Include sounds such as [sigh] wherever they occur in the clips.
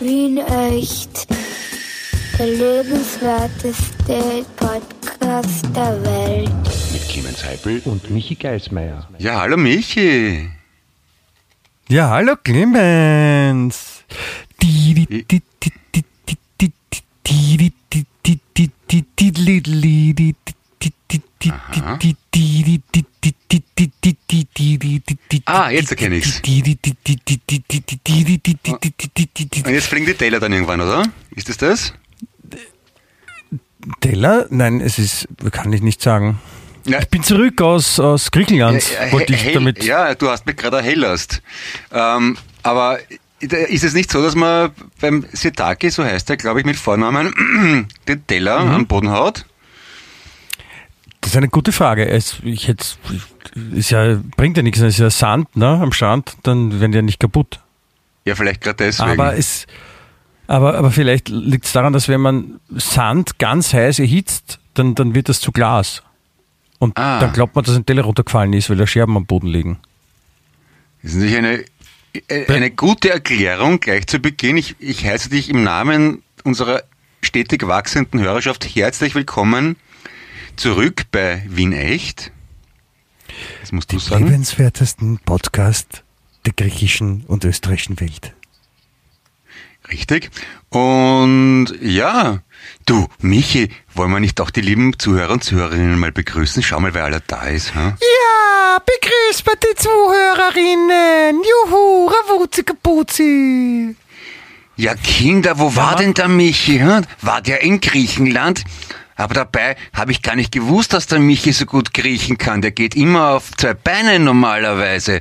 Wien echt. Der lebenswerteste Podcast der Welt. Mit Clemens Heipel und Michi Geismeier. Ja, hallo Michi. Ja, hallo Clemens. Ah, jetzt erkenne ich's. Und jetzt fliegen die Teller dann irgendwann, oder? Ist das das? Teller? Nein, es ist, kann ich nicht sagen. Ja. Ich bin zurück aus, aus Griechenland, Ja, wollte ich damit. Ja, du hast mich gerade erhellerst. Ähm, aber ist es nicht so, dass man beim Setaki, so heißt er, glaube ich, mit Vornamen, den Teller Mhm. am Boden haut? Das ist eine gute Frage. Es, ich hätte, ist ja, bringt ja nichts, es ist ja Sand ne, am Strand, dann werden die ja nicht kaputt. Ja, vielleicht gerade deswegen. Aber es, aber, aber vielleicht liegt es daran, dass wenn man Sand ganz heiß erhitzt, dann, dann wird das zu Glas. Und Ah. dann glaubt man, dass ein Teller runtergefallen ist, weil da Scherben am Boden liegen. Das ist natürlich eine, eine gute Erklärung gleich zu Beginn. Ich, ich heiße dich im Namen unserer stetig wachsenden Hörerschaft herzlich willkommen zurück bei Wien Echt. Das musst du sagen. Lebenswertesten Podcast der griechischen und österreichischen Welt. Richtig. Und ja, du, Michi, wollen wir nicht auch die lieben Zuhörer und Zuhörerinnen mal begrüßen? Schau mal, wer aller da ist. Ha? Ja, begrüßt mal die Zuhörerinnen. Juhu, Ravuzzi Kapuzi. Ja, Kinder, wo war denn der Michi? Hm? War der in Griechenland? Aber dabei habe ich gar nicht gewusst, dass der Michi so gut kriechen kann. Der geht immer auf zwei Beinen normalerweise.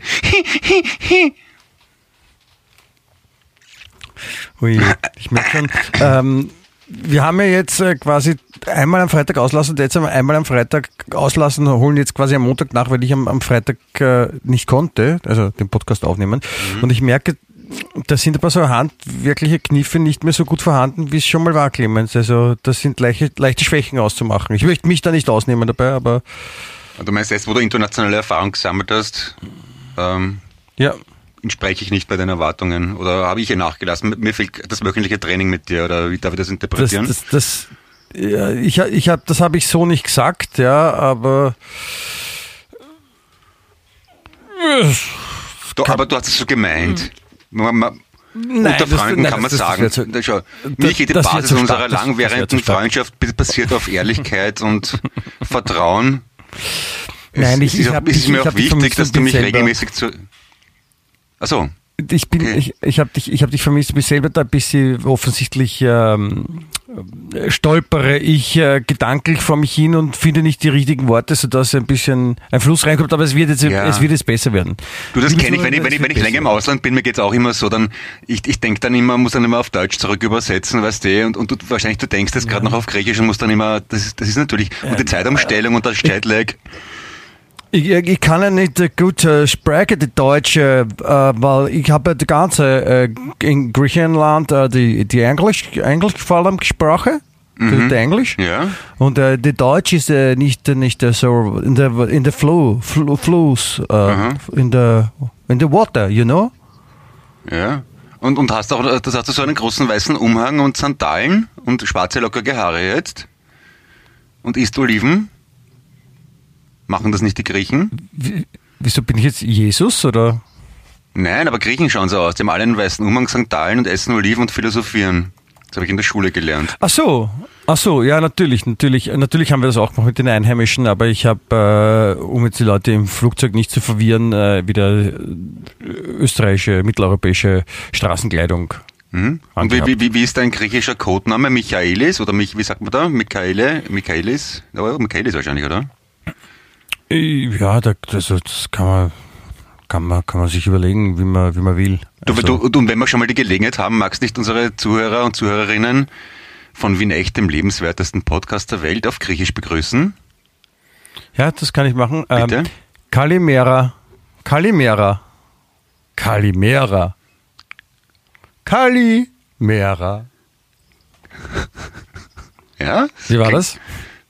Ui, ich merke schon. Ähm, wir haben ja jetzt äh, quasi einmal am Freitag auslassen und jetzt einmal am Freitag auslassen, holen jetzt quasi am Montag nach, weil ich am, am Freitag äh, nicht konnte, also den Podcast aufnehmen. Und ich merke, da sind paar so handwerkliche Kniffe nicht mehr so gut vorhanden, wie es schon mal war, Clemens. Also das sind leichte, leichte Schwächen auszumachen. Ich möchte mich da nicht ausnehmen dabei, aber Du meinst jetzt, wo du internationale Erfahrung gesammelt hast, ähm, ja, entspreche ich nicht bei deinen Erwartungen? Oder habe ich ihr nachgelassen? Mir fehlt das wöchentliche Training mit dir, oder wie darf ich das das, interpretieren? das, das, ja, ich, ich hab, das habe ich so nicht gesagt, ja, aber du, aber du hast es so gemeint. Man, man, Nein, unter das- Freunden nein, kann man das- das sagen, wär zu- da schau, das- Michi, die das Basis unserer das- das langwährenden. Freundschaft basiert auf Ehrlichkeit und [laughs] Vertrauen. Nein, es, ich- es ich ist, hab- es ist ich- mir ich auch wichtig, dass du mich selber- regelmäßig zu... Achso, ich bin, ich, ich habe dich, ich habe dich vermisst, mich selber da ein bisschen offensichtlich ähm, äh, stolpere ich äh, gedanklich vor mich hin und finde nicht die richtigen Worte, sodass ein bisschen ein Fluss reinkommt, aber es wird jetzt, Ja. es wird jetzt besser werden. Du, das kenne ich, wenn ich, wenn ich, wenn ich länger im Ausland bin, mir geht's auch immer so, dann, ich, ich denke dann immer, muss dann immer auf Deutsch zurück übersetzen, weißt du, und, und du, wahrscheinlich du denkst jetzt gerade noch auf Griechisch und musst dann immer, das ist, das ist natürlich, und die Zeitumstellung und das Jetlag. Ich, ich kann ja nicht äh, gut äh, sprechen, die Deutsche, äh, weil ich habe die ganze in Griechenland die, die Englisch, Englisch vor allem gesprochen, die, die Englisch. Ja. Und äh, die Deutsch ist äh, nicht nicht so in der in der flow, flow flows äh, in der in the water, you know. Ja. Und, und hast auch, das hast du so einen großen weißen Umhang und Sandalen und schwarze lockige Haare jetzt. Und isst Oliven. Machen das nicht die Griechen? Wie, wieso bin ich jetzt Jesus oder? Nein, aber Griechen schauen so aus. Die haben alle einen weißen Umhang, Sandalen und essen Oliven und philosophieren. Das habe ich in der Schule gelernt. Ach so, ach so, ja natürlich, natürlich, natürlich haben wir das auch gemacht mit den Einheimischen, aber ich habe, äh, um jetzt die Leute im Flugzeug nicht zu verwirren, äh, wieder äh, österreichische, mitteleuropäische Straßenkleidung. Mhm. Und wie, wie, wie, ist dein griechischer Codename? Michaelis? Oder mich, wie sagt man da? Michaele? Michaelis? Michaelis wahrscheinlich, oder? Äh, Ja, da, das, das kann man, kann man, kann man sich überlegen, wie man, wie man will. Du, Also- du, und- und wenn wir schon mal die Gelegenheit haben, magst nicht unsere Zuhörer und Zuhörerinnen von Wien Echt, dem lebenswertesten Podcast der Welt, auf Griechisch begrüßen? Ja, das kann ich machen. Bitte? Ähm, Kalimera. Kalimera. Kalimera. Kalimera. Ja? Wie war das?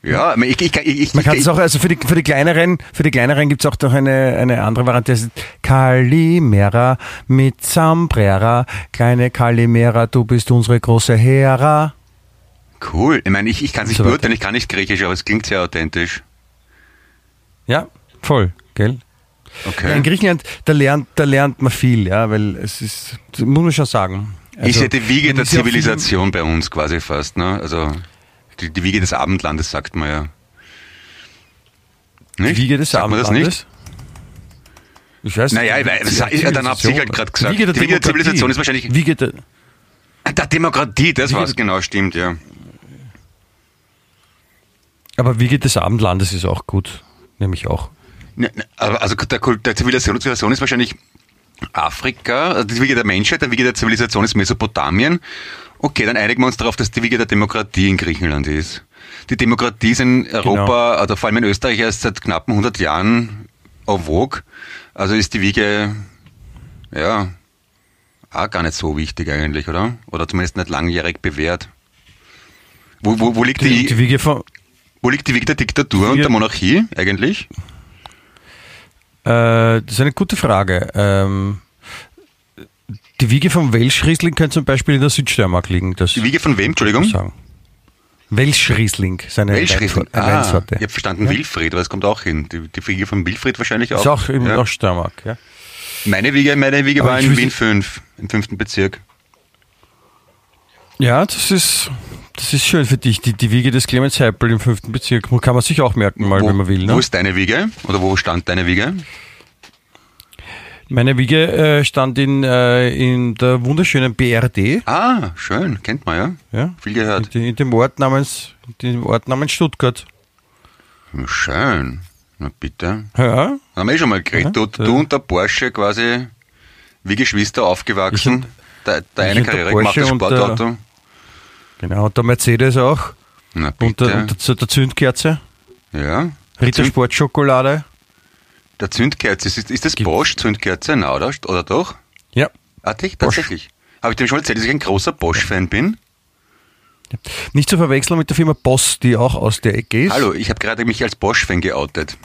Ja, ich, ich, ich, Man kann es auch, also für die, für die kleineren, für die kleineren gibt es auch noch eine, eine andere Variante, das ist Kalimera mit Sambrera, kleine Kalimera, du bist unsere große Hera. Cool. Ich meine, ich, ich kann es nicht So beurteilen, ich kann nicht Griechisch, aber es klingt sehr authentisch. Ja, voll, gell? Okay. In Griechenland, da lernt, da lernt man viel, ja, weil es ist, muss man schon sagen. ist Also, ja die Wiege der ist Zivilisation bei uns quasi fast, ne? Also die, die Wiege des Abendlandes sagt man ja. Die Nicht? Wiege des sagt man das Abendlandes? nicht? Ich weiß Naja, nicht. ich weiß- ja, dann hab's ich halt grad gesagt. Wiege der, Die Wiege der. Zivilisation ist wahrscheinlich- Wiege der, Der Demokratie, das Wiege- war's genau, stimmt, ja. aber Wiege des Abendlandes ist auch gut, nämlich auch. Also der, der Zivilisation, Zivilisation ist wahrscheinlich Afrika, also die Wiege der Menschheit, der Wiege der Zivilisation ist Mesopotamien. Okay, dann einigen wir uns darauf, dass die Wiege der Demokratie in Griechenland ist. Die Demokratie ist in Europa, Genau. oder vor allem in Österreich erst seit knappen 100 Jahren en vogue. Also ist die Wiege, ja, auch gar nicht so wichtig eigentlich, oder? Oder zumindest nicht langjährig bewährt. Wo, wo, wo, liegt, Die, die, die Wiege von, wo liegt die Wiege der Diktatur und Wiege- der Monarchie eigentlich? Äh, das ist eine gute Frage. Ähm, die Wiege vom Welschriesling könnte zum Beispiel in der Südsteiermark liegen. Das Die Wiege von wem, Entschuldigung? sagen. Welschriesling, seine Welschriesling. Weinsorte. Ah, Weinsorte. ich habe verstanden Wilfried, aber es kommt auch hin. Die, die Wiege von Wilfried wahrscheinlich auch. Ist auch in ja. Steiermark, ja. Meine Wiege, meine Wiege Aber war in Wien 5, im fünften Bezirk. Ja, das ist, das ist schön für dich. Die, die Wiege des Clemens Heipel im fünften Bezirk kann man sich auch merken, mal, wo, wenn man will. Ne? Wo ist deine Wiege? Oder wo stand deine Wiege? Meine Wiege äh, stand in, äh, in der wunderschönen BRD. Ah, schön, kennt man ja. Ja? Viel gehört. In, in dem Ort namens, in dem Ort namens Stuttgart. Schön. Na bitte. Ja, Haben wir eh schon mal geredet. Ja, du, du und der Porsche quasi wie Geschwister aufgewachsen. Der, der ich eine und der Karriere gemacht, das Porsche und der- Sportauto. genau. Und der Mercedes auch. Na Und bitte. der, und der, der Zündkerze. ja. Ritter Zünd- Sportschokolade. Der Zündkerze, ist, ist das Gibt's. Bosch Zündkerze? Na, oder? Oder doch? Ja. Ah, dich? Bosch. Tatsächlich. Habe ich dir schon erzählt, dass ich ein großer Bosch-Fan bin? Nicht zu verwechseln mit der Firma Boss, die auch aus der Ecke ist. Hallo, ich habe gerade mich als Bosch-Fan geoutet.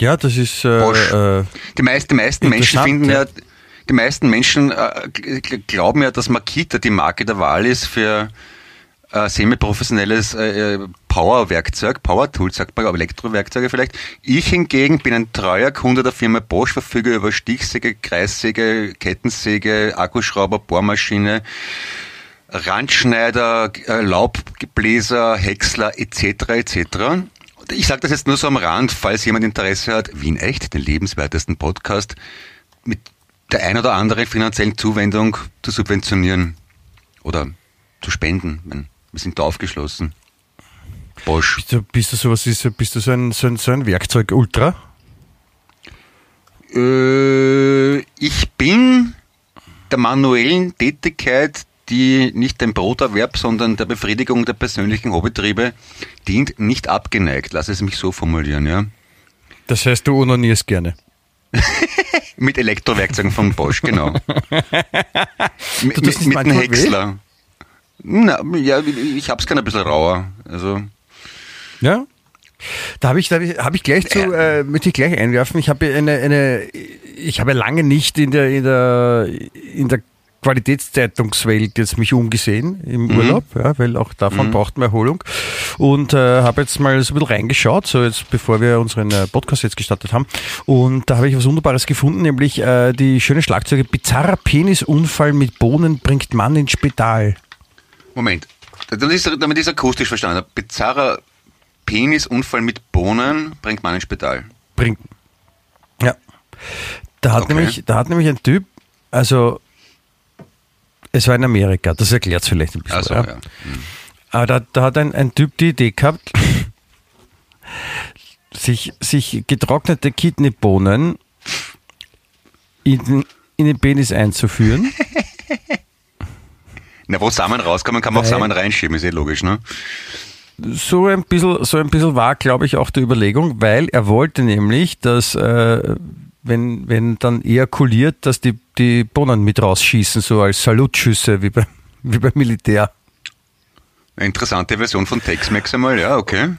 Ja, das ist äh, Bosch. äh, Die, meist, die meisten Menschen finden ja, ja. die meisten Menschen äh, glauben ja, dass Makita die Marke der Wahl ist für äh, semi-professionelles äh, Power-Werkzeug, Power-Tool sagt man, aber Elektrowerkzeuge vielleicht. Ich hingegen bin ein treuer Kunde der Firma Bosch, verfüge über Stichsäge, Kreissäge, Kettensäge, Akkuschrauber, Bohrmaschine, Randschneider, äh, Laubbläser, Häcksler etc. etc. Ich sage das jetzt nur so am Rand, falls jemand Interesse hat, Wien echt, den lebenswertesten Podcast, mit der ein oder anderen finanziellen Zuwendung zu subventionieren oder zu spenden. Wir sind da aufgeschlossen. Bosch. bist, du, bist du sowas ist, bist du so ein, so ein, so ein Werkzeug Ultra? Äh, ich bin der manuellen Tätigkeit, die nicht dem Broterwerb, sondern der Befriedigung der persönlichen Hobbytriebe dient, nicht abgeneigt. Lass es mich so formulieren, ja. Das heißt, du onanierst gerne. [laughs] Mit Elektrowerkzeugen von Bosch, genau. [laughs] mit mit, einem? Häcksler. Na, ja, ich hab's gerne ein bisschen rauer. Also, Ja. Da habe ich, da hab ich, hab ich gleich zu, äh, möchte ich gleich einwerfen. Ich habe eine, eine, ich habe lange nicht in der, in der, in der Qualitätszeitungswelt jetzt mich umgesehen im Urlaub, ja, weil auch davon braucht man Erholung. Und äh, habe jetzt mal so ein bisschen reingeschaut, so jetzt bevor wir unseren äh, Podcast jetzt gestartet haben. Und da habe ich was Wunderbares gefunden, nämlich äh, die schöne Schlagzeuge Bizarrer Penisunfall mit Bohnen bringt Mann ins Spital. Moment. Das ist, damit ist akustisch verstanden. Bizarrer Penisunfall mit Bohnen bringt man ins Spital. bringt. Ja. Da hat, Okay. nämlich, da hat nämlich ein Typ, also es war in Amerika, das erklärt es vielleicht ein bisschen. Also, ja. ja. Aber da, da hat ein, ein Typ die Idee gehabt, sich, sich getrocknete Kidneybohnen in, in den Penis einzuführen. [laughs] Na, wo Samen rauskommen, kann man auch Samen reinschieben, ist eh logisch, ne? So ein bisschen, so ein bisschen war, glaube ich, auch die Überlegung, weil er wollte nämlich, dass äh, wenn, wenn dann ejakuliert, dass die, die Bohnen mit rausschießen, so als Salutschüsse wie, bei, [laughs] wie beim Militär. Eine interessante Version von Tex-Mex einmal, ja, okay.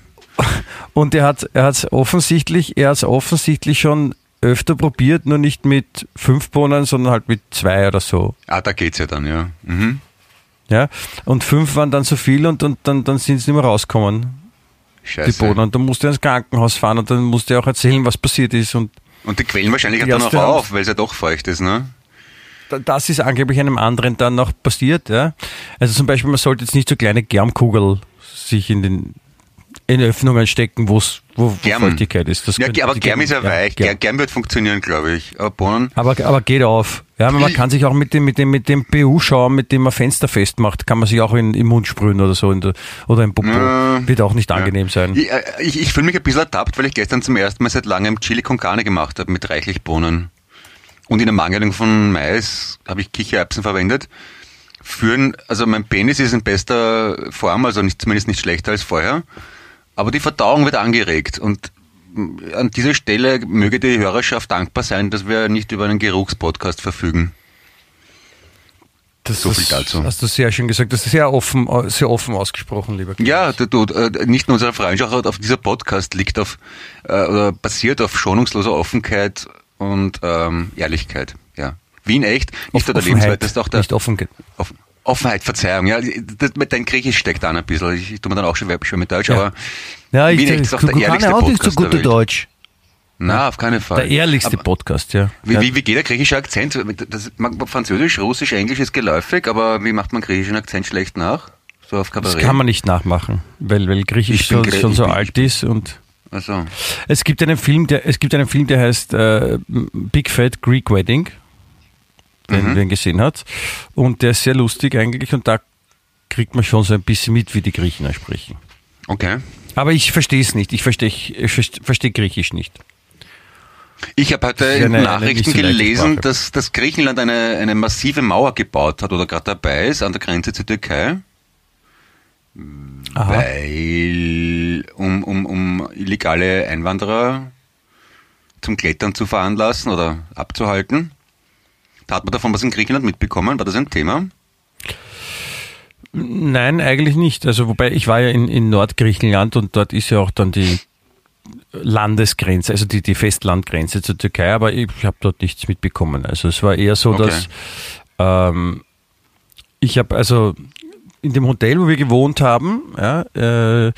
Und er hat er hat's offensichtlich, er hat es offensichtlich schon öfter probiert, nur nicht mit fünf Bohnen, sondern halt mit zwei oder so. Ah, da geht's ja dann, ja. Mhm. Ja. Und fünf waren dann zu viel und, und dann, dann sind sie nicht mehr rausgekommen, Scheiße. die Bohnen. Und dann musste er ins Krankenhaus fahren und dann musste er auch erzählen, was passiert ist. Und Und die quellen wahrscheinlich Die dann auch auf, weil es ja doch feucht ist, ne? da- das ist angeblich einem anderen dann noch passiert. Ja. Also zum Beispiel, man sollte jetzt nicht so kleine Germkugel sich in den in Öffnungen stecken, wo's, wo, wo Germ. Feuchtigkeit ist. Das Ja, könnte- aber Germ ist ja weich. Germ. Germ, wird funktionieren, glaube ich. Aber Bohnen, Aber, aber geht auf. Ja, man kann sich auch mit dem, mit dem, mit dem BU-Schaum, mit dem man Fenster festmacht, kann man sich auch in, im Mund sprühen oder so der, oder im Popo. Ja. Wird auch nicht angenehm sein. Ich, äh, ich, ich fühle mich ein bisschen ertappt, weil ich gestern zum ersten Mal seit langem Chili con Carne gemacht habe mit reichlich Bohnen. Und in der Mangelung von Mais habe ich Kichererbsen verwendet. Führen, also mein Penis ist in bester Form, also nicht, zumindest nicht schlechter als vorher. Aber die Verdauung wird angeregt. Und mm, an dieser Stelle möge die Hörerschaft dankbar sein, dass wir nicht über einen Geruchspodcast verfügen. Das, so viel dazu. Hast du sehr schön gesagt. Das ist sehr offen, sehr offen ausgesprochen, lieber Chris. Ja, du, du, äh, nicht nur unsere Freundschaft auf dieser Podcast liegt auf äh, oder basiert auf schonungsloser Offenheit und ähm, Ehrlichkeit. Ja, Wien echt, nicht nur der Lebenswert, das ist auch der Nicht offen. Offen, Offenheit, Verzeihung. Ja, das, mit dein Griechisch steckt da ein bisschen. Ich, ich tue mir dann auch schon schwer mit Deutsch, Ja. aber Ja, ich Wien echt ist auch der ehrlichste auch nicht so Podcast gute. Deutsch. na, auf keinen Fall. Der ehrlichste Aber, Podcast, ja. wie, wie, wie geht der griechische Akzent? Das, man, Französisch, Russisch, Englisch ist geläufig, aber wie macht man griechischen Akzent schlecht nach? So auf Das Kabarett? kann man nicht nachmachen, weil, weil Griechisch schon, schon so alt ist und Also, es gibt einen Film, der es gibt einen Film, der heißt äh, Big Fat Greek Wedding, den Mhm. ihn gesehen hat, und der ist sehr lustig eigentlich und da kriegt man schon so ein bisschen mit, wie die Griechen sprechen. okay. Aber ich verstehe es nicht. Ich verstehe ich verste- verstehe Griechisch nicht. Ich habe heute in den Nachrichten gelesen, dass, dass Griechenland eine, eine massive Mauer gebaut hat oder gerade dabei ist an der Grenze zur Türkei, Aha. weil um, um, um illegale Einwanderer zum Klettern zu veranlassen oder abzuhalten. Da hat man davon was in Griechenland mitbekommen? War das ein Thema? Nein, eigentlich nicht. Also wobei ich war ja in, in Nordgriechenland und dort ist ja auch dann die Landesgrenze, also die, die Festlandgrenze zur Türkei, aber ich habe dort nichts mitbekommen. Also es war eher so, Okay. dass ähm, ich habe also in dem Hotel, wo wir gewohnt haben, ja, äh,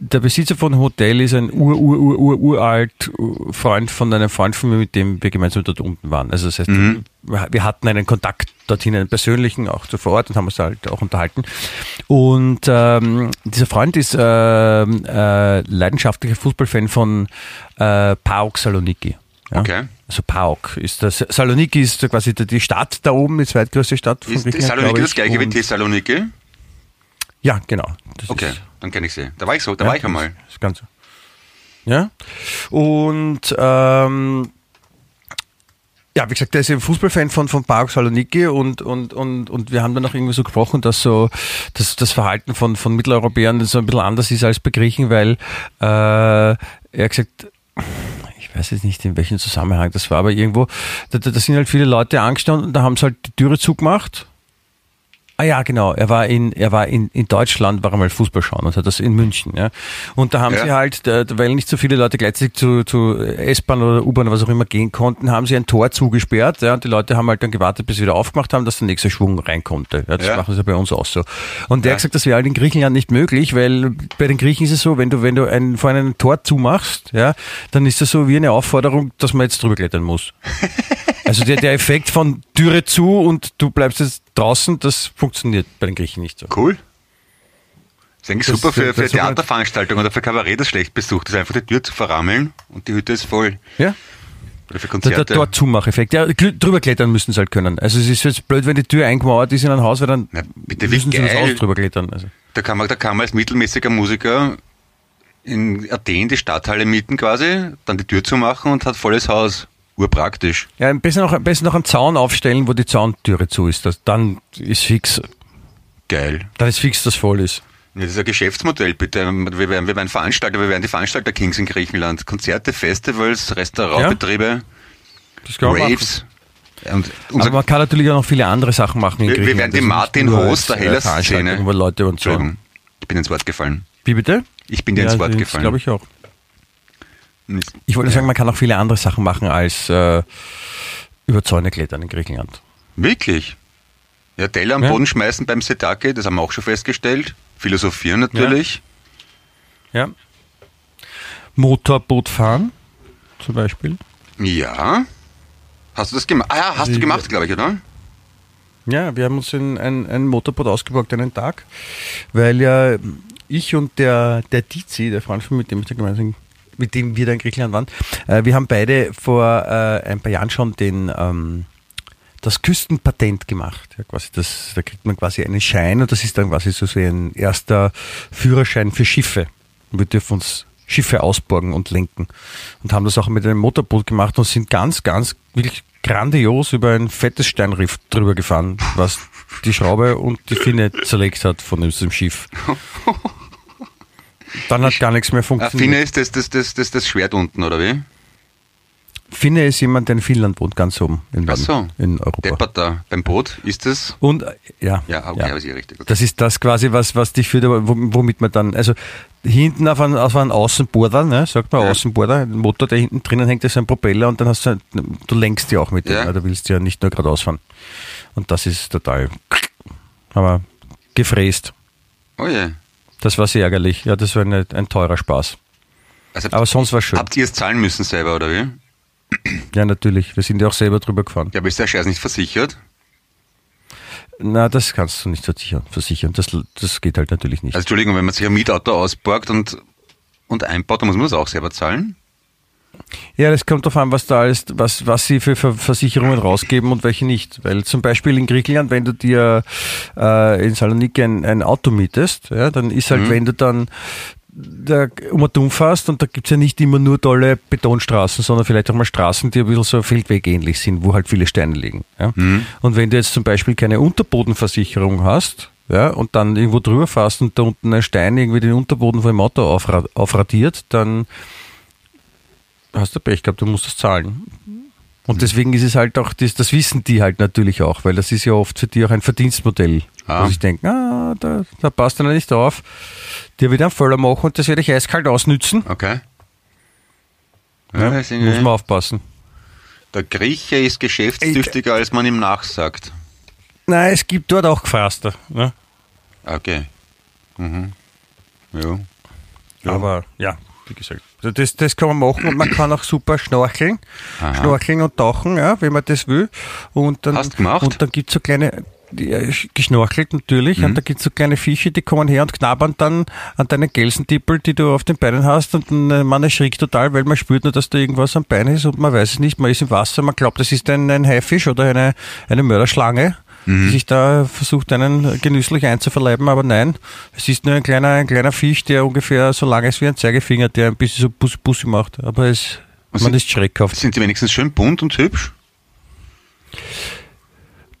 der Besitzer von dem Hotel ist ein ur, ur, ur, ur, uralt uh, Freund von einem Freund von mir, mit dem wir gemeinsam dort unten waren. Also das heißt, Mhm. wir hatten einen Kontakt dorthin, einen persönlichen, auch so vor Ort und haben uns halt auch unterhalten. Und ähm, dieser Freund ist ähm, äh, leidenschaftlicher Fußballfan von äh, PAOK Saloniki. Ja? Okay. Also PAOK ist das. Saloniki ist quasi die- Stadt da oben, die zweitgrößte Stadt von Ist Griechenland, Saloniki das ich. gleiche wie Thessaloniki? Ja, genau. Das Okay, ist- dann kenne ich sie. Da war ich so, da ja, war ich einmal. Das ist ganz. Ja. Und ähm, ja, wie gesagt, der ist ein Fußballfan von, von PAOK Saloniki und, und, und, und wir haben dann auch irgendwie so gesprochen, dass so dass das Verhalten von, von Mitteleuropäern so ein bisschen anders ist als bei Griechen, weil äh, er hat gesagt, ich weiß jetzt nicht, in welchem Zusammenhang das war, aber irgendwo, da, da, da sind halt viele Leute angestanden und da haben sie halt die Türe zugemacht. Ah ja, genau. Er war in, er war in, in Deutschland, war er mal Fußball schauen und hat das in München. Ja. Und da haben Ja. sie halt, weil nicht so viele Leute gleichzeitig zu, zu S-Bahn oder U-Bahn oder was auch immer gehen konnten, haben sie ein Tor zugesperrt. Ja, und die Leute haben halt dann gewartet, bis sie wieder aufgemacht haben, dass der nächste Schwung rein konnte. Ja, das Ja. machen sie bei uns auch so. Und der hat gesagt, das wäre halt in Griechenland nicht möglich, weil bei den Griechen ist es so, wenn du, wenn du ein, vor einem Tor zumachst, ja, dann ist das so wie eine Aufforderung, dass man jetzt drüber klettern muss. [laughs] Also der, der Effekt von Türe zu und du bleibst jetzt draußen, das funktioniert bei den Griechen nicht so. Cool. ist eigentlich Das- super für, für das- das- Theaterveranstaltungen oder für Kabarett, das schlecht besucht ist. Einfach die Tür zu verrammeln und die Hütte ist voll. Ja? Oder für Der, der Konzerte. dort Zumacheffekt. Ja, drüber klettern müssen sie halt können. Also es ist jetzt blöd, wenn die Tür eingemauert ist in ein Haus, weil dann Na, bitte, müssen sie das. Haus drüber klettern. Also. Da kann man, da kann man als mittelmäßiger Musiker in Athen die Stadthalle mieten quasi, dann die Tür zu machen und hat volles Haus. Urpraktisch. Ja, am besten noch, am besten noch einen Zaun aufstellen, wo die Zauntüre zu ist. Das, dann ist fix, Geil. dann ist fix, dass voll ist. Ja, das ist ein Geschäftsmodell, bitte. Wir wären, wir wären Veranstalter, wir wären die Veranstalter-Kings in Griechenland. Konzerte, Festivals, Restaurantbetriebe, machen. Raves. Aber man kann natürlich auch noch viele andere Sachen machen in Wir- wir Griechenland. werden die Martin Host der äh, Hellas-Szene. Veranstaltung, Wo Leute und so. Ich bin ins Wort gefallen. Wie bitte? Ich bin dir ins Wort gefallen. glaube ich auch. Und Ich wollte Ja. sagen, man kann auch viele andere Sachen machen als äh, über Zäune klettern in Griechenland. Wirklich? Ja, Teller am Ja. Boden schmeißen beim Setake, das haben wir auch schon festgestellt. Philosophieren natürlich. Ja. Motorboot fahren, zum Beispiel. Ja. Hast du das gemacht? Ah ja, hast du gemacht, glaube ich, oder? Ja, wir haben uns in ein, ein Motorboot ausgeborgt einen Tag, weil ja ich und der, der Dizi, der Freund von mit dem ich da gemeinsam mit dem wir da in Griechenland waren, äh, wir haben beide vor äh, ein paar Jahren schon den ähm, das Küstenpatent gemacht. Ja, quasi das, da kriegt man quasi einen Schein und das ist dann quasi so, so ein erster Führerschein für Schiffe. Und wir dürfen uns Schiffe ausborgen und lenken. Und haben das auch mit einem Motorboot gemacht und sind ganz, ganz wirklich grandios über ein fettes Steinriff drüber gefahren, was die Schraube und die Finne zerlegt hat von diesem Schiff. [laughs] Dann hat gar nichts mehr funktioniert. Finne ist das, das, das, das, das Schwert unten, oder wie? Finne ist jemand, der in Finnland wohnt, ganz oben in, Ach so. in Europa. Deppert da. Beim Boot ist das? Und äh, ja, Ja, okay, aber ist eh richtig. Okay. Das ist das quasi, was, was dich führt, womit man dann, also hinten auf einem, auf einem Außenborder, ne, sagt man Ja. Außenborder, ein Motor, der hinten drinnen hängt, ist ein Propeller und dann hast du, du lenkst ja auch mit dem, Ja. ja. du willst ja nicht nur geradeaus fahren. Und das ist total, aber gefräst. Oh je. Das war sehr ärgerlich. Ja, das war eine, ein teurer Spaß. Also Aber sonst war schön. habt ihr es zahlen müssen selber, oder wie? [clears throat] Ja, natürlich. Wir sind ja auch selber drüber gefahren. Ja, aber ist der Scheiß nicht versichert? Na, das kannst du nicht versichern. versichern. Das, das geht halt natürlich nicht. Also Entschuldigung, wenn man sich ein Mietauto ausborgt und, und einbaut, dann muss man das auch selber zahlen? Ja, das kommt darauf an, was da alles, was, was sie für Ver- Versicherungen rausgeben und welche nicht. Weil zum Beispiel in Griechenland, wenn du dir äh, in Saloniki ein, ein Auto mietest, ja, dann ist halt, wenn du dann da um und um fährst und da gibt's ja nicht immer nur tolle Betonstraßen, sondern vielleicht auch mal Straßen, die ein bisschen so feldwegähnlich sind, wo halt viele Steine liegen. Ja. Und wenn du jetzt zum Beispiel keine Unterbodenversicherung hast, ja, und dann irgendwo drüber fährst und da unten ein Stein irgendwie den Unterboden von dem Auto aufra aufradiert, dann hast du Pech gehabt, du musst das zahlen. Und deswegen ist es halt auch, das, das wissen die halt natürlich auch, weil das ist ja oft für die auch ein Verdienstmodell. Ah. Wo sie denken, ah, da, da passt einer nicht auf, dir wieder einen Fehler machen und das werde ich eiskalt ausnützen. Okay. Ja, muss man aufpassen. der Grieche ist geschäftstüchtiger, als man ihm nachsagt. Nein, es gibt dort auch Gefraster. Ne? Okay. Mhm. Ja. Ja. Aber ja, wie gesagt, also das, das kann man machen und man kann auch super schnorcheln, Aha. schnorcheln und tauchen, ja, wenn man das will. Und dann, Hast gemacht? Und dann gibt's so kleine, die, äh, geschnorchelt natürlich, Mhm. und da gibt's so kleine Fische, die kommen her und knabbern dann an deinen Gelsentippel, die du auf den Beinen hast und äh, man erschrickt total, weil man spürt nur, dass da irgendwas am Bein ist und man weiß es nicht, man ist im Wasser, man glaubt, das ist ein, ein Haifisch oder eine, eine Mörderschlange. Mhm. Die sich da versucht, einen genüsslich einzuverleiben, aber nein, es ist nur ein kleiner, ein kleiner Fisch, der ungefähr so lang ist wie ein Zeigefinger, der ein bisschen so Bussi Bussi macht. Aber es, Was man sind- ist schreckhaft. Sind die wenigstens schön bunt und hübsch?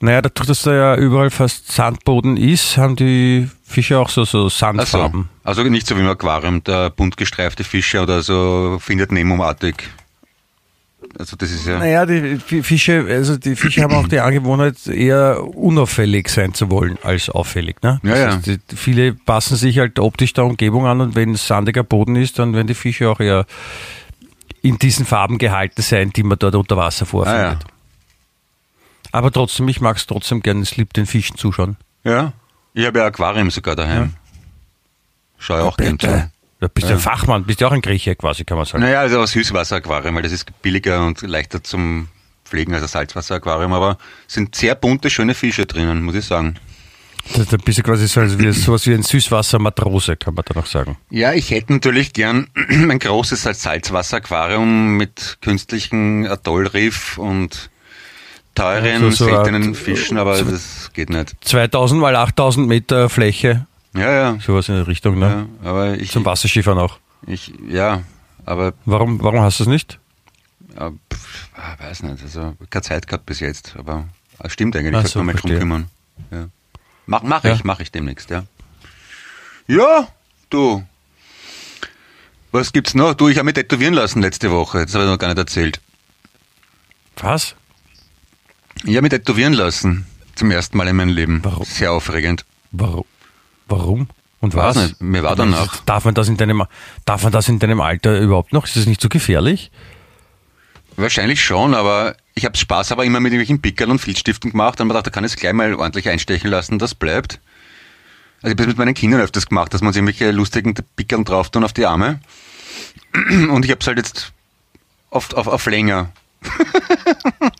Naja, dadurch, dass da ja überall fast Sandboden ist, haben die Fische auch so, so Ach so. Sandfarben. Also nicht so wie im Aquarium, der bunt gestreifte Fische oder so findet Nemo-artig. Also das ist ja. Naja, die Fi- Fische, also die Fische haben auch die Angewohnheit, eher unauffällig sein zu wollen als auffällig. Ne? Ja, ja. heißt, viele passen sich halt optisch der Umgebung an und wenn es sandiger Boden ist, dann werden die Fische auch eher in diesen Farben gehalten sein, die man dort unter Wasser Ah, vorfindet. Aber trotzdem, ich mag es trotzdem gerne, es liebt den Fischen zuschauen. ja. Ich habe ja Aquarium sogar daheim. Schau ich auch gern zu. Da bist du ein Fachmann, bist du auch ein Grieche quasi, kann man sagen. Naja, also ein Süßwasser-Aquarium, weil das ist billiger und leichter zum Pflegen als ein Salzwasser-Aquarium, aber es sind sehr bunte, schöne Fische drinnen, muss ich sagen. Da, bist du quasi so, als wie, sowas wie ein Süßwassermatrose, kann man da noch sagen. Ja, ich hätte natürlich gern [clears throat] ein großes Salzwasser-Aquarium mit künstlichen Atollriff und teuren, So- so seltenen Fischen, aber so- das geht nicht. 2000 mal 8000 Meter Fläche, Ja, ja. sowas in der Richtung, ne? ja aber ich, Zum Wasserschiffern auch. ich, ja, aber Warum, warum hast du es nicht? ja, pff, ah, weiß nicht, also keine Zeit gehabt bis jetzt, aber stimmt eigentlich, ich so, sollte mal drum kümmern. Ja. Mach, mach Ja. ich, mach ich demnächst, ja. Ja, du. Was gibt's noch? Du, ich habe mich tätowieren lassen letzte Woche, das habe ich noch gar nicht erzählt. Was? Ich habe mich tätowieren lassen. Zum ersten Mal in meinem Leben. Warum? Sehr aufregend. Warum? Warum? Und Weiß was? nicht, mir war danach. Darf man das in deinem, darf man das in deinem Alter überhaupt noch? Ist das nicht so gefährlich? Wahrscheinlich schon, aber ich habe Spaß aber immer mit irgendwelchen Pickeln und Filzstiften gemacht und man dachte, da kann ich es gleich mal ordentlich einstechen lassen, das bleibt. Also ich habe das mit meinen Kindern öfters gemacht, dass man sich irgendwelche lustigen Pickeln drauf tun auf die Arme. [clears throat] Und ich habe es halt jetzt oft auf, auf länger. [laughs]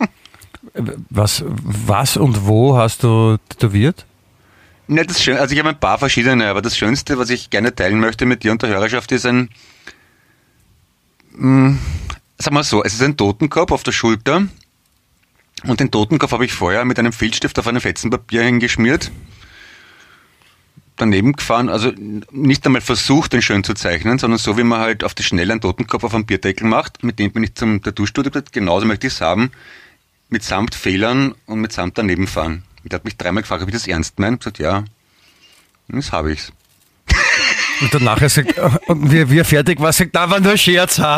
Was, was und wo hast du tätowiert? Ne, das schön, also ich habe ein paar verschiedene, aber das Schönste, was ich gerne teilen möchte mit dir und der Hörerschaft, ist ein, mh, sagen wir so, es ist ein Totenkopf auf der Schulter. Und den Totenkopf habe ich vorher mit einem Filzstift auf einem Fetzenpapier hingeschmiert, daneben gefahren, also nicht einmal versucht, den schön zu zeichnen, sondern so, wie man halt auf die Schnelle einen Totenkopf auf einem Bierdeckel macht, mit dem bin ich zum Tattoo-Studio genauso möchte ich es haben, mit samt Fehlern und mit samt daneben fahren. Der hat mich dreimal gefragt, ob ich das ernst meine. Ich habe gesagt, ja, das habe ich's. [laughs] Und danach er sagt, und wie er fertig war, sagt, da war nur Scherz. [laughs]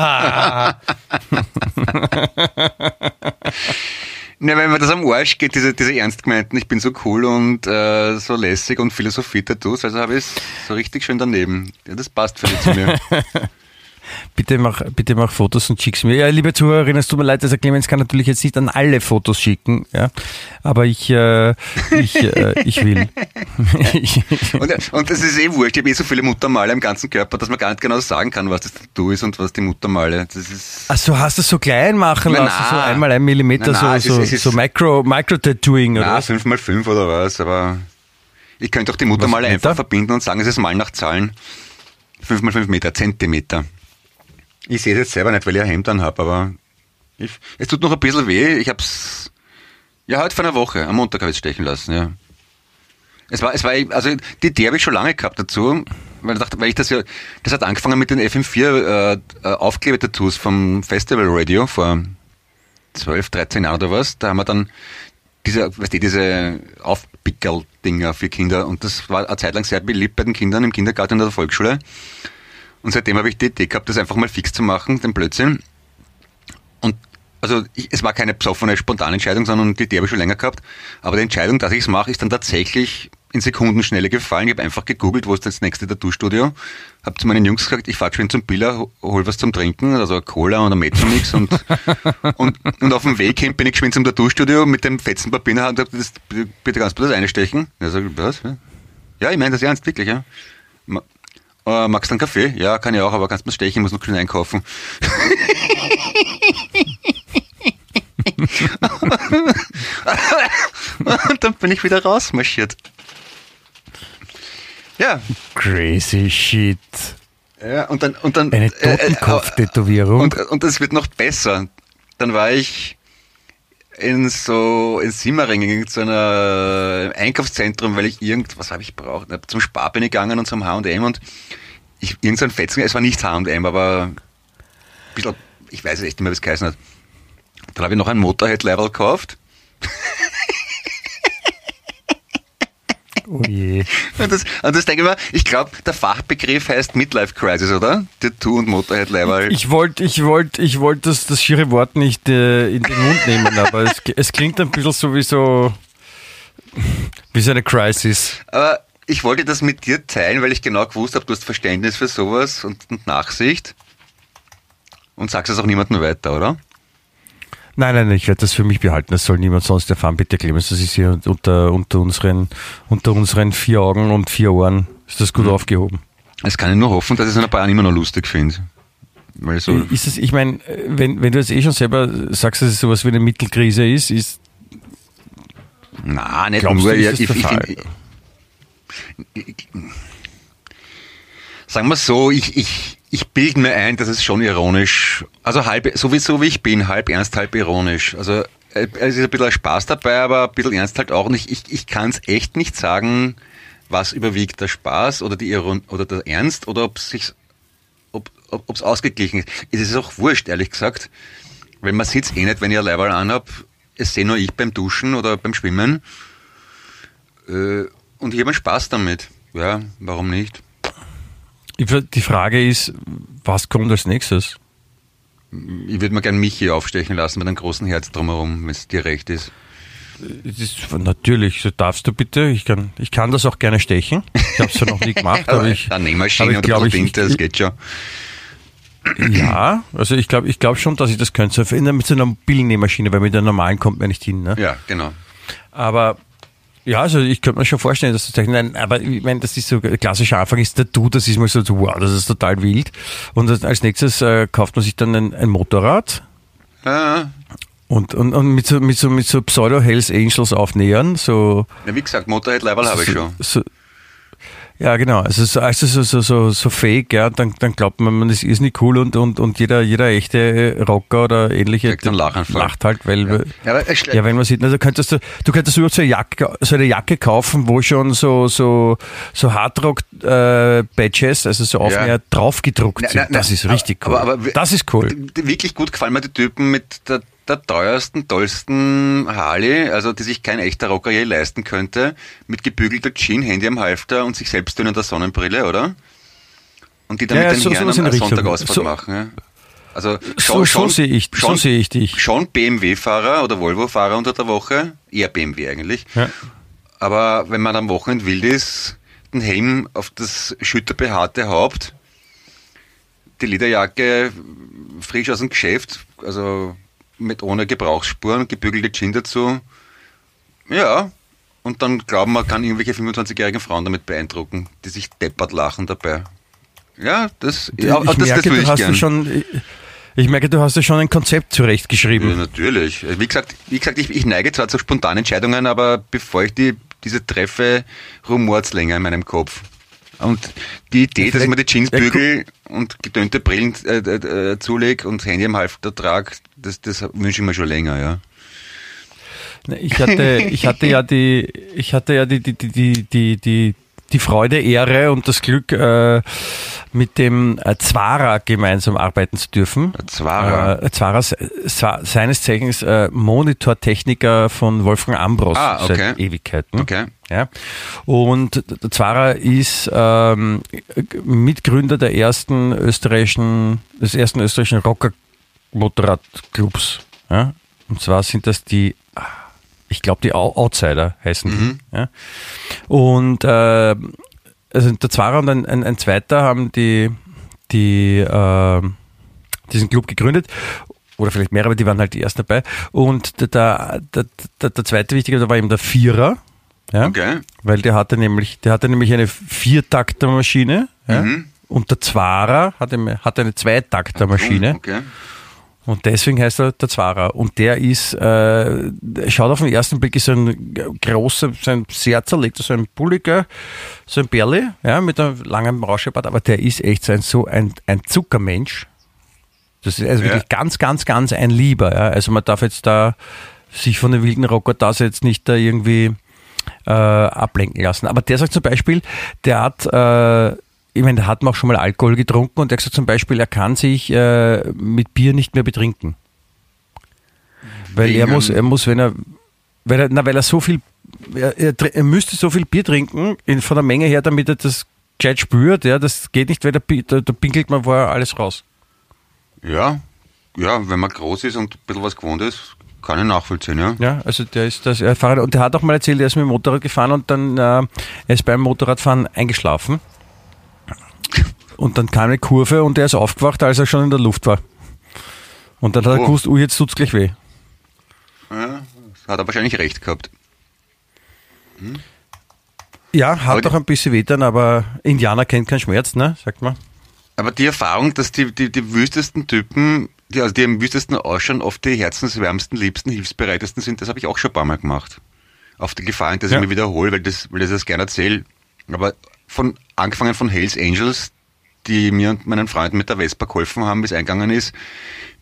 Ne, wenn man das am Arsch geht, diese, diese ernst gemeinten, ich bin so cool und äh, so lässig und Philosophie-Tattoos, also habe ich es so richtig schön daneben. Ja, das passt völlig zu mir. [laughs] bitte mach, bitte mach Fotos und schick's mir. Ja, liebe Zuhörerinnen, es tut mir leid, also Clemens kann natürlich jetzt nicht an alle Fotos schicken, ja. Aber ich, äh, ich, äh, ich will. [laughs] Und, und das ist eh wurscht, ich habe eh so viele Muttermale im ganzen Körper, dass man gar nicht genau sagen kann, was das Tattoo ist und was die Muttermale. Das ist. Ach so, hast du es so klein machen lassen, so nein. einmal ein Millimeter, nein, es so, so, ist- so Micro, Micro-Tattooing oder Na, was? 5 mal 5 oder was, aber ich könnte auch die Muttermale einfach verbinden und sagen, es ist mal nach Zahlen. 5 mal 5 Meter, Zentimeter. Ich sehe es jetzt selber nicht, weil ich ein Hemd an habe, aber ich, es tut noch ein bisschen weh. Ich hab's ja heute vor einer Woche, am Montag habe ich es stechen lassen, ja. Es war, es war, also die Idee habe ich schon lange gehabt dazu, weil ich dachte, weil ich das ja, das hat angefangen mit den FM4 äh, äh, Aufklebetattoos vom Festival Radio vor 12, 13 Jahren oder was. Da haben wir dann diese, weißt du, diese Aufpickel-Dinger für Kinder und das war eine Zeit lang sehr beliebt bei den Kindern im Kindergarten und der Volksschule. Und seitdem habe ich die Idee gehabt, das einfach mal fix zu machen, den Blödsinn. Und also ich, es war keine besoffene Spontanentscheidung, sondern die Idee habe ich schon länger gehabt. Aber die Entscheidung, dass ich es mache, ist dann tatsächlich in Sekundenschnelle gefallen. Ich habe einfach gegoogelt, wo ist das nächste Tattoo-Studio. Habe zu meinen Jungs gesagt, ich fahr schön zum Biller, ho- hol was zum Trinken, also Cola und ein Mezzomix und, [laughs] und, und auf dem Weg hin bin ich geschwind zum Tattoo-Studio mit dem fetzen Papier in der Hand und gesagt, bitte kannst du das einstechen? Ja, sag ich, was? Ja, ich meine das ernst, wirklich, ja. Äh, magst du einen Kaffee? Ja, kann ich auch, aber kannst du mir stechen, ich muss noch schnell einkaufen. [laughs] Und dann bin ich wieder rausmarschiert. Ja, Crazy shit. ja und dann... Und dann Eine äh, äh, Totenkopf-Tätowierung. und, und es wird noch besser. Dann war ich in so in Simmering in so einer Einkaufszentrum, weil ich irgend was habe ich braucht, zum Spar bin ich gegangen und zum H&M und ich irgend so ein Fetzen, es war nicht H&M, aber bisschen, ich weiß echt nicht mehr, wie es geheißen hat. Dann habe ich noch ein Motorhead-Level gekauft [laughs] Oh je. [laughs] und das, und das denke ich mir, ich glaube, der Fachbegriff heißt Midlife Crisis, oder? Tattoo und Motorhead-Level. Ich wollte ich wollt, ich wollt das, das schiere Wort nicht äh, in den Mund nehmen, aber es, [laughs] es klingt ein bisschen so wie so, wie so eine Crisis. Aber ich wollte das mit dir teilen, weil ich genau gewusst habe, du hast Verständnis für sowas und, und Nachsicht. Und sagst es auch niemandem weiter, oder? Nein, nein, ich werde das für mich behalten. Das soll niemand sonst erfahren. Bitte, Clemens, das ist hier unter, unter, unseren, unter unseren vier Augen und vier Ohren. Ist das gut Mhm. aufgehoben? Es kann ich nur hoffen, dass ich es in ein paar Jahren immer noch lustig finde. Weil so, Ist es, ich meine, wenn, wenn du jetzt eh schon selber sagst, dass es sowas wie eine Mittelkrise ist, ist, na, nicht glaubst nur. du, ist ja, ich, ich, sagen wir so, ich, ich, ich bilde mir ein, dass es schon ironisch, also halb, sowieso wie ich bin, halb ernst, halb ironisch. Also äh, es ist ein bisschen Spaß dabei, aber ein bisschen ernst halt auch nicht. Ich, ich kann es echt nicht sagen, was überwiegt, der Spaß oder die Iron oder der Ernst oder ob sich ob ob ausgeglichen ist. Es ist auch wurscht, ehrlich gesagt. Weil man sieht's eh nicht, wenn ich ein Leiberl anhab. Es sehe nur ich beim Duschen oder beim Schwimmen. Äh, und ich habe Spaß damit. Ja, warum nicht? Die Frage ist, was kommt als nächstes? Ich würde mir gern Michi aufstechen lassen mit einem großen Herz drumherum, wenn es dir recht ist. ist, natürlich, so darfst du bitte. Ich kann, ich kann das auch gerne stechen. Ich habe es ja noch nie gemacht, [laughs] aber ich. Eine Nähmaschine aber ich oder glaub, ich- Tinte, das geht schon. Ja, also ich glaube ich glaub schon, dass ich das könnte. Mit so einer mobilen Nähmaschine, weil mit der normalen kommt man nicht hin. Ne? Ja, genau. Aber ja, also ich könnte mir schon vorstellen, dass du zeichnen. Nein, aber ich meine, das ist so klassischer Anfang ist der Du, das ist mal so, so, wow, das ist total wild. Und das- als nächstes äh, kauft man sich dann ein, ein Motorrad Ja, und, und, und mit so, mit so, mit so Pseudo-Hells Angels aufnähern, so ja, wie gesagt, Motorhead-Level habe ich so, schon. So, ja, genau. Also, so- also so, so, so, so fake, ja, dann, dann glaubt man, man ist, ist nicht cool und, und, und jeder, jeder echte Rocker oder ähnliche lacht halt, weil, Ja. Ja, es- ja, wenn man sieht, also könntest du, du könntest überhaupt so eine Jacke, so eine Jacke kaufen, wo schon so, so, so Hardrock-Badges, also so draufgedruckt Na, sind. na, na, das ist richtig cool. aber- aber- das ist cool. Wirklich gut gefallen mir die Typen mit der, der teuersten, tollsten Harley, also die sich kein echter Rocker je leisten könnte, mit gebügelter Jean, Handy am Halfter und sich selbst tönender Sonnenbrille, oder? Und die dann Ja, mit den so- Herren in am der Richtung. Sonntagausfahrt So- machen. Ja? Also So, so sehe ich, so schon, sehe ich dich. schon BMW-Fahrer oder Volvo-Fahrer unter der Woche, eher BMW eigentlich. Ja. Aber wenn man am Wochenende wild ist, den Helm auf das schütterbehaarte Haupt, die Lederjacke frisch aus dem Geschäft, also mit ohne Gebrauchsspuren, gebügelte Jeans dazu. Ja, und dann glauben, man kann irgendwelche 25-jährigen Frauen damit beeindrucken, die sich deppert lachen dabei. Ja, das, ja, ich das, merke, das du ich hast gern. ja schon, ich merke, du hast ja schon ein Konzept zurechtgeschrieben. Ja, natürlich. Wie gesagt, wie gesagt ich, ich neige zwar zu spontanen Entscheidungen, aber bevor ich die, diese treffe, rumort's länger in meinem Kopf. Und die Idee, dass ich mir die Jeans Ja, gu- bügel und gedönte Brillen äh, äh, äh, zulege und Handy am Halfter trage, das, das wünsche ich mir schon länger, ja. Ich hatte, ich hatte ja die, ich hatte ja die, die, die, die, die, die, die Freude, Ehre und das Glück, äh, mit dem äh, Zwara gemeinsam arbeiten zu dürfen. Zwara. Äh, Zwara, se- seines Zeichens äh, Monitortechniker von Wolfgang Ambros Ah, okay. seit Ewigkeiten. Okay. Ja. Und der Zwara ist ähm, Mitgründer der ersten österreichischen, des ersten österreichischen Rocker-Motorradclubs. Ja. Und zwar sind das die, ich glaube, die Outsider heißen die. Ja. Und äh, also der Zwara und ein, ein, ein zweiter haben die, die äh, diesen Club gegründet. Oder vielleicht mehrere, aber die waren halt die ersten dabei. Und der, der, der, der, der zweite Wichtige, da war eben der Vierer. Ja? Okay. Weil der hatte nämlich, der hatte nämlich eine Viertaktermaschine. Ja? Mhm. Und der Zwarer hatte, hatte eine Zweitaktermaschine. Okay. Und deswegen heißt er der Zwarer. Und der ist, äh, schaut auf den ersten Blick, ist ein großer, so ein sehr zerlegter, so ein bulliger, so ein Berli, ja, mit einem langen Rauschebart, aber der ist echt so ein, so ein, ein Zuckermensch. Das ist also Ja. wirklich ganz, ganz, ganz ein Lieber. Ja. Also man darf jetzt da sich von den wilden Rocker da jetzt nicht da irgendwie äh, ablenken lassen. Aber der sagt zum Beispiel, der hat, äh, ich meine, der hat auch schon mal Alkohol getrunken und der sagt zum Beispiel, er kann sich äh, mit Bier nicht mehr betrinken. Weil er muss, er muss, wenn er, weil er, na, weil er so viel, er, er, er müsste so viel Bier trinken, in, von der Menge her, damit er das gescheit spürt, ja, das geht nicht, weil da, da, da pinkelt man vorher alles raus. Ja. Ja, wenn man groß ist und ein bisschen was gewohnt ist, kann ich nachvollziehen, ja. Ja, also der ist das erfahren und der hat auch mal erzählt, er ist mit dem Motorrad gefahren und dann äh, er ist beim Motorradfahren eingeschlafen. Und dann kam eine Kurve und er ist aufgewacht, als er schon in der Luft war. Und dann hat er Oh. gewusst, oh, jetzt tut's gleich weh. ja. Hat er wahrscheinlich recht gehabt. Ja, Aber hat die- auch ein bisschen weh dann, aber Indianer kennt keinen Schmerz, ne? Sagt man. Aber die Erfahrung, dass die, die, die wüstesten Typen, die, also die am wüstesten ausschauen, oft die herzenswärmsten, liebsten, hilfsbereitesten sind, das habe ich auch schon ein paar Mal gemacht. Auf die Gefahr, dass Ja. ich mir wiederhole, weil, das, weil ich das gerne erzähle. Aber von, angefangen von Hells Angels, die mir und meinen Freunden mit der Vespa geholfen haben, bis eingegangen ist,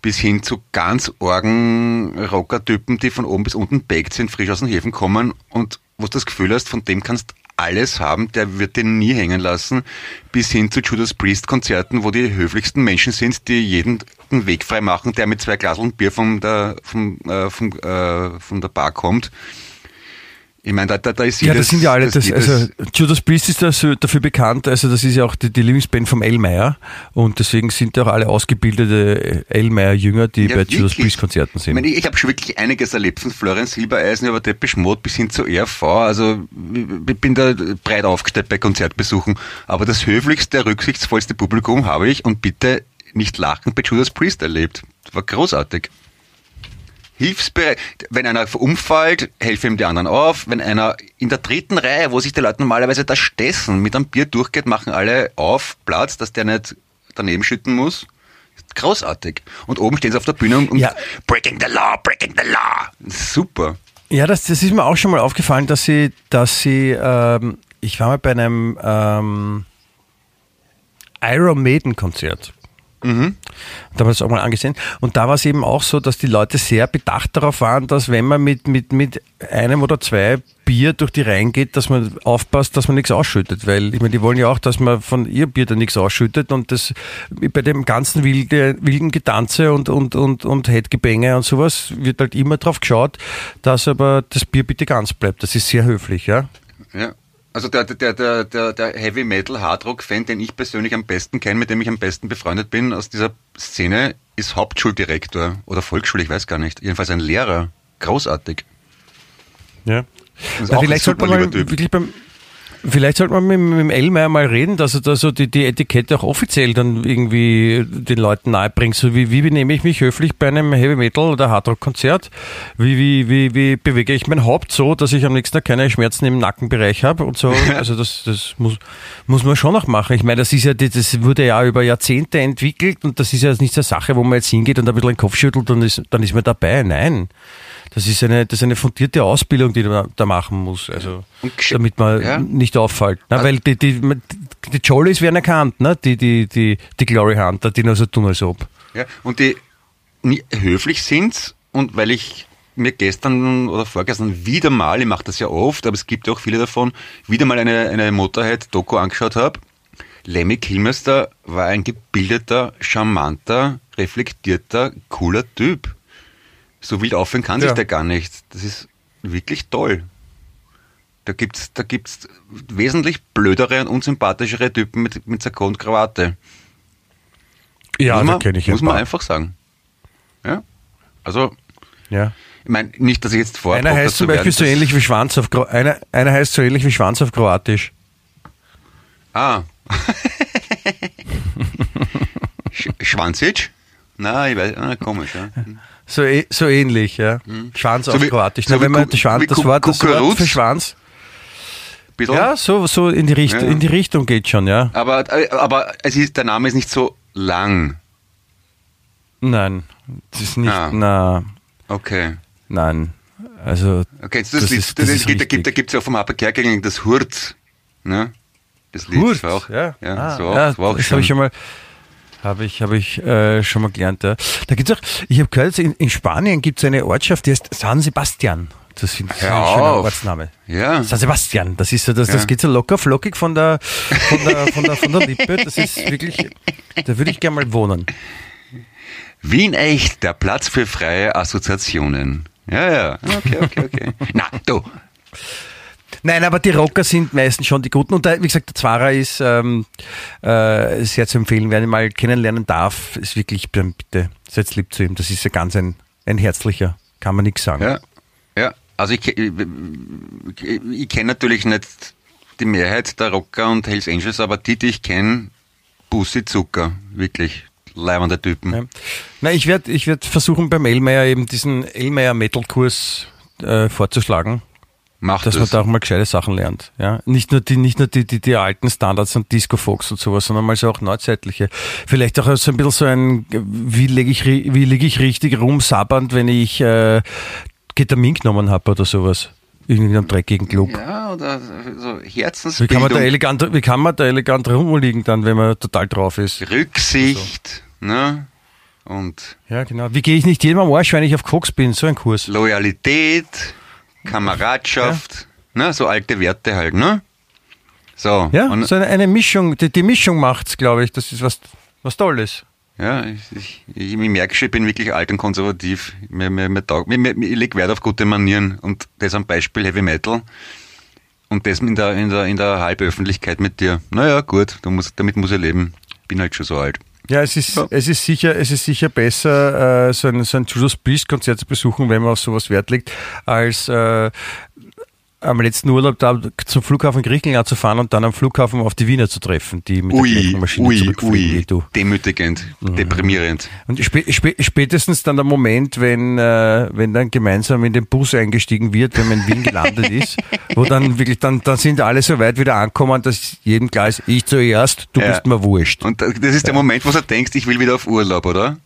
bis hin zu ganz orgen Rocker-Typen, die von oben bis unten baked sind, frisch aus den Häfen kommen und wo du das Gefühl hast, von dem kannst alles haben, der wird den nie hängen lassen, bis hin zu Judas Priest Konzerten, wo die höflichsten Menschen sind, die jeden den Weg frei machen, der mit zwei Glaseln Bier von der, vom, äh, vom, äh, von der Bar kommt. Ich meine, da, da, da ist Ja, jedes, das sind ja alle, das, jedes- also Judas Priest ist dafür, dafür bekannt, also das ist ja auch die, die Lieblingsband vom Elmeyer und deswegen sind ja auch alle ausgebildete Elmeyer-Jünger, die Ja, bei Judas wirklich. Priest-Konzerten Ich sind. meine, ich habe schon wirklich einiges erlebt, von Florian Silbereisen über Depeche Mode bis hin zu RV. Also ich bin da breit aufgestellt bei Konzertbesuchen. Aber das höflichste, rücksichtsvollste Publikum habe ich und bitte nicht lachen bei Judas Priest erlebt. Das war großartig. Hilfsbereit. Wenn einer umfällt, helfe ihm die anderen auf. Wenn einer in der dritten Reihe, wo sich die Leute normalerweise da stessen, mit einem Bier durchgeht, machen alle auf Platz, dass der nicht daneben schütten muss. Großartig. Und oben stehen sie auf der Bühne und, Ja. Breaking the Law, Breaking the Law. Super. Ja, das, das ist mir auch schon mal aufgefallen, dass sie, dass sie, ähm, ich war mal bei einem ähm, Iron Maiden Konzert. Mhm. Da haben wir das auch mal angesehen. Und da war es eben auch so, dass die Leute sehr bedacht darauf waren, dass wenn man mit, mit, mit einem oder zwei Bier durch die Reihen geht, dass man aufpasst, dass man nichts ausschüttet. Weil, ich meine, die wollen ja auch, dass man von ihr Bier dann nichts ausschüttet und das bei dem ganzen wilde, wilden Getanze und, und, und, und Headgebänge und sowas wird halt immer drauf geschaut, dass aber das Bier bitte ganz bleibt. Das ist sehr höflich, ja. Ja. Also der, der, der, der, der Heavy Metal Hardrock Fan, den ich persönlich am besten kenne, mit dem ich am besten befreundet bin aus dieser Szene, ist Hauptschuldirektor oder Volksschule, ich weiß gar nicht. Jedenfalls ein Lehrer. Großartig. Ja. Auch vielleicht sollte man wirklich beim Vielleicht sollte man mit, mit dem Elmeier mal reden, dass er da so die, die Etikette auch offiziell dann irgendwie den Leuten nahebringt. So wie, wie benehme ich mich höflich bei einem Heavy Metal oder Hardrock Konzert? Wie, wie, wie, wie bewege ich mein Haupt so, dass ich am nächsten Tag keine Schmerzen im Nackenbereich habe und so. [laughs] Also das, das muss, muss man schon noch machen. Ich meine, das ist ja, das wurde ja über Jahrzehnte entwickelt und das ist ja nicht so eine Sache, wo man jetzt hingeht und ein bisschen den Kopf schüttelt und ist, dann ist man dabei. Nein. Das ist eine, das ist eine fundierte Ausbildung, die man da machen muss, also damit man ja. nicht auffällt. Na, weil die, die, die Jollies werden erkannt, ne? die, die, die, die Glory Hunter, die nur so tun als ob. Ja, und die höflich sind und weil ich mir gestern oder vorgestern wieder mal, ich mache das ja oft, aber es gibt ja auch viele davon, wieder mal eine, eine Motorhead-Doku angeschaut habe. Lemmy Kilmister war ein gebildeter, charmanter, reflektierter, cooler Typ. So wild aufhören kann sich Ja. der gar nicht. Das ist wirklich toll. Da gibt's, da gibt's wesentlich blödere und unsympathischere Typen mit, mit Sakko und Krawatte. Ja, muss da man, kenne ich muss ein man einfach sagen. Ja. Also, Ja. ich meine, nicht, dass ich jetzt vor Einer heißt zum Beispiel so ähnlich wie Schwanz auf Kro einer, einer heißt so ähnlich wie Schwanz auf Kroatisch. Ah. [laughs] Sch Schwanzic? Na, ich weiß, ah, komisch, ja. So, eh- so ähnlich, ja. Schwanz So auf wie- Kroatisch. so Na, wenn man Schwanz, das, Wort, das Wort für Schwanz. Bitte? Ja, so, so in die Richtung, Ja. in die Richtung geht schon, ja. Aber, aber es ist, der Name ist nicht so lang. Nein, das ist nicht, Ah. na, Okay. nein. Also, Okay, das, Das ist- das, das es ist gibt, da gibt, gibt's ja auch vom Harper Kerkeling das Hurt. Ne? Das Lied Hurt, war auch, ja. ja, Ah, war auch, ja, das das habe ich schon mal, habe ich, habe ich äh, schon mal gelernt. Ja. Da gibt's auch, ich habe gehört, in, in Spanien gibt es eine Ortschaft, die heißt San Sebastian. Das Hör ein schöner auf. Ortsname. Ja. San Sebastian, das ist so, das, das Ja. geht so locker flockig von der, von der, von der, von der Lippe. Das ist wirklich, da würde ich gerne mal wohnen. Wien echt, der Platz für freie Assoziationen. Ja, ja. Okay, okay, okay. Na, du. Nein, aber die Rocker sind meistens schon die Guten. Und da, wie gesagt, der Zwarer ist ähm, äh, sehr zu empfehlen. Wer ihn mal kennenlernen darf, ist wirklich, bitte, seid lieb zu ihm. Das ist ja ganz ein, ein herzlicher, kann man nichts sagen. Ja, ja. Also ich, ich, ich kenne natürlich nicht die Mehrheit der Rocker und Hells Angels, aber die, die ich kenne, Bussi Zucker, wirklich leibende Typen. Ja. Na, ich werde ich werd versuchen, beim Elmeier eben diesen Elmeier Metal-Kurs äh, vorzuschlagen, Macht dass man das. da auch mal gescheite Sachen lernt. Ja? Nicht nur die, nicht nur die, die, die alten Standards und Disco Fox und sowas, sondern mal so auch neuzeitliche. Vielleicht auch so ein bisschen so ein, wie lege ich, wie liege ich richtig rumsabbernd, wenn ich äh, Ketamin genommen habe oder sowas. In einem dreckigen Club. Ja, oder so Wie Herzensbildung, kann, man da elegant, wie kann man da elegant rumliegen dann, wenn man total drauf ist? Rücksicht, ne? Und Ja, genau. Wie gehe ich nicht jedem am Arsch, wenn ich auf Koks bin? So ein Kurs. Loyalität, Kameradschaft, ne? So alte Werte halt, ne? So. Ja, so eine, eine Mischung, die, die Mischung macht's, glaube ich. Das ist was, was Tolles. Ja, ich, ich, ich merke schon, ich bin wirklich alt und konservativ. Mir, mir, mir, taug, mir, mir, ich lege Wert auf gute Manieren und das am Beispiel Heavy Metal. Und das in der, in der, in der Halböffentlichkeit mit dir. Naja, gut, musst, damit muss ich leben. Bin halt schon so alt. Ja, es ist, ja. es ist sicher, es ist sicher besser, äh, so ein, so ein Judas Priest Konzert zu besuchen, wenn man auf sowas Wert legt, als äh, am letzten Urlaub da zum Flughafen Griechenland zu fahren und dann am Flughafen auf die Wiener zu treffen, die mit ui, der Maschine ui, ui, du. demütigend, mhm. deprimierend. Und spä spä spätestens dann der Moment, wenn, äh, wenn dann gemeinsam in den Bus eingestiegen wird, wenn man in Wien gelandet ist, [laughs] wo dann wirklich, dann, dann sind alle so weit wieder angekommen, dass jedem klar ist, ich zuerst, du ja. bist mir wurscht. Und das ist der Moment, wo du denkst, ich will wieder auf Urlaub, oder?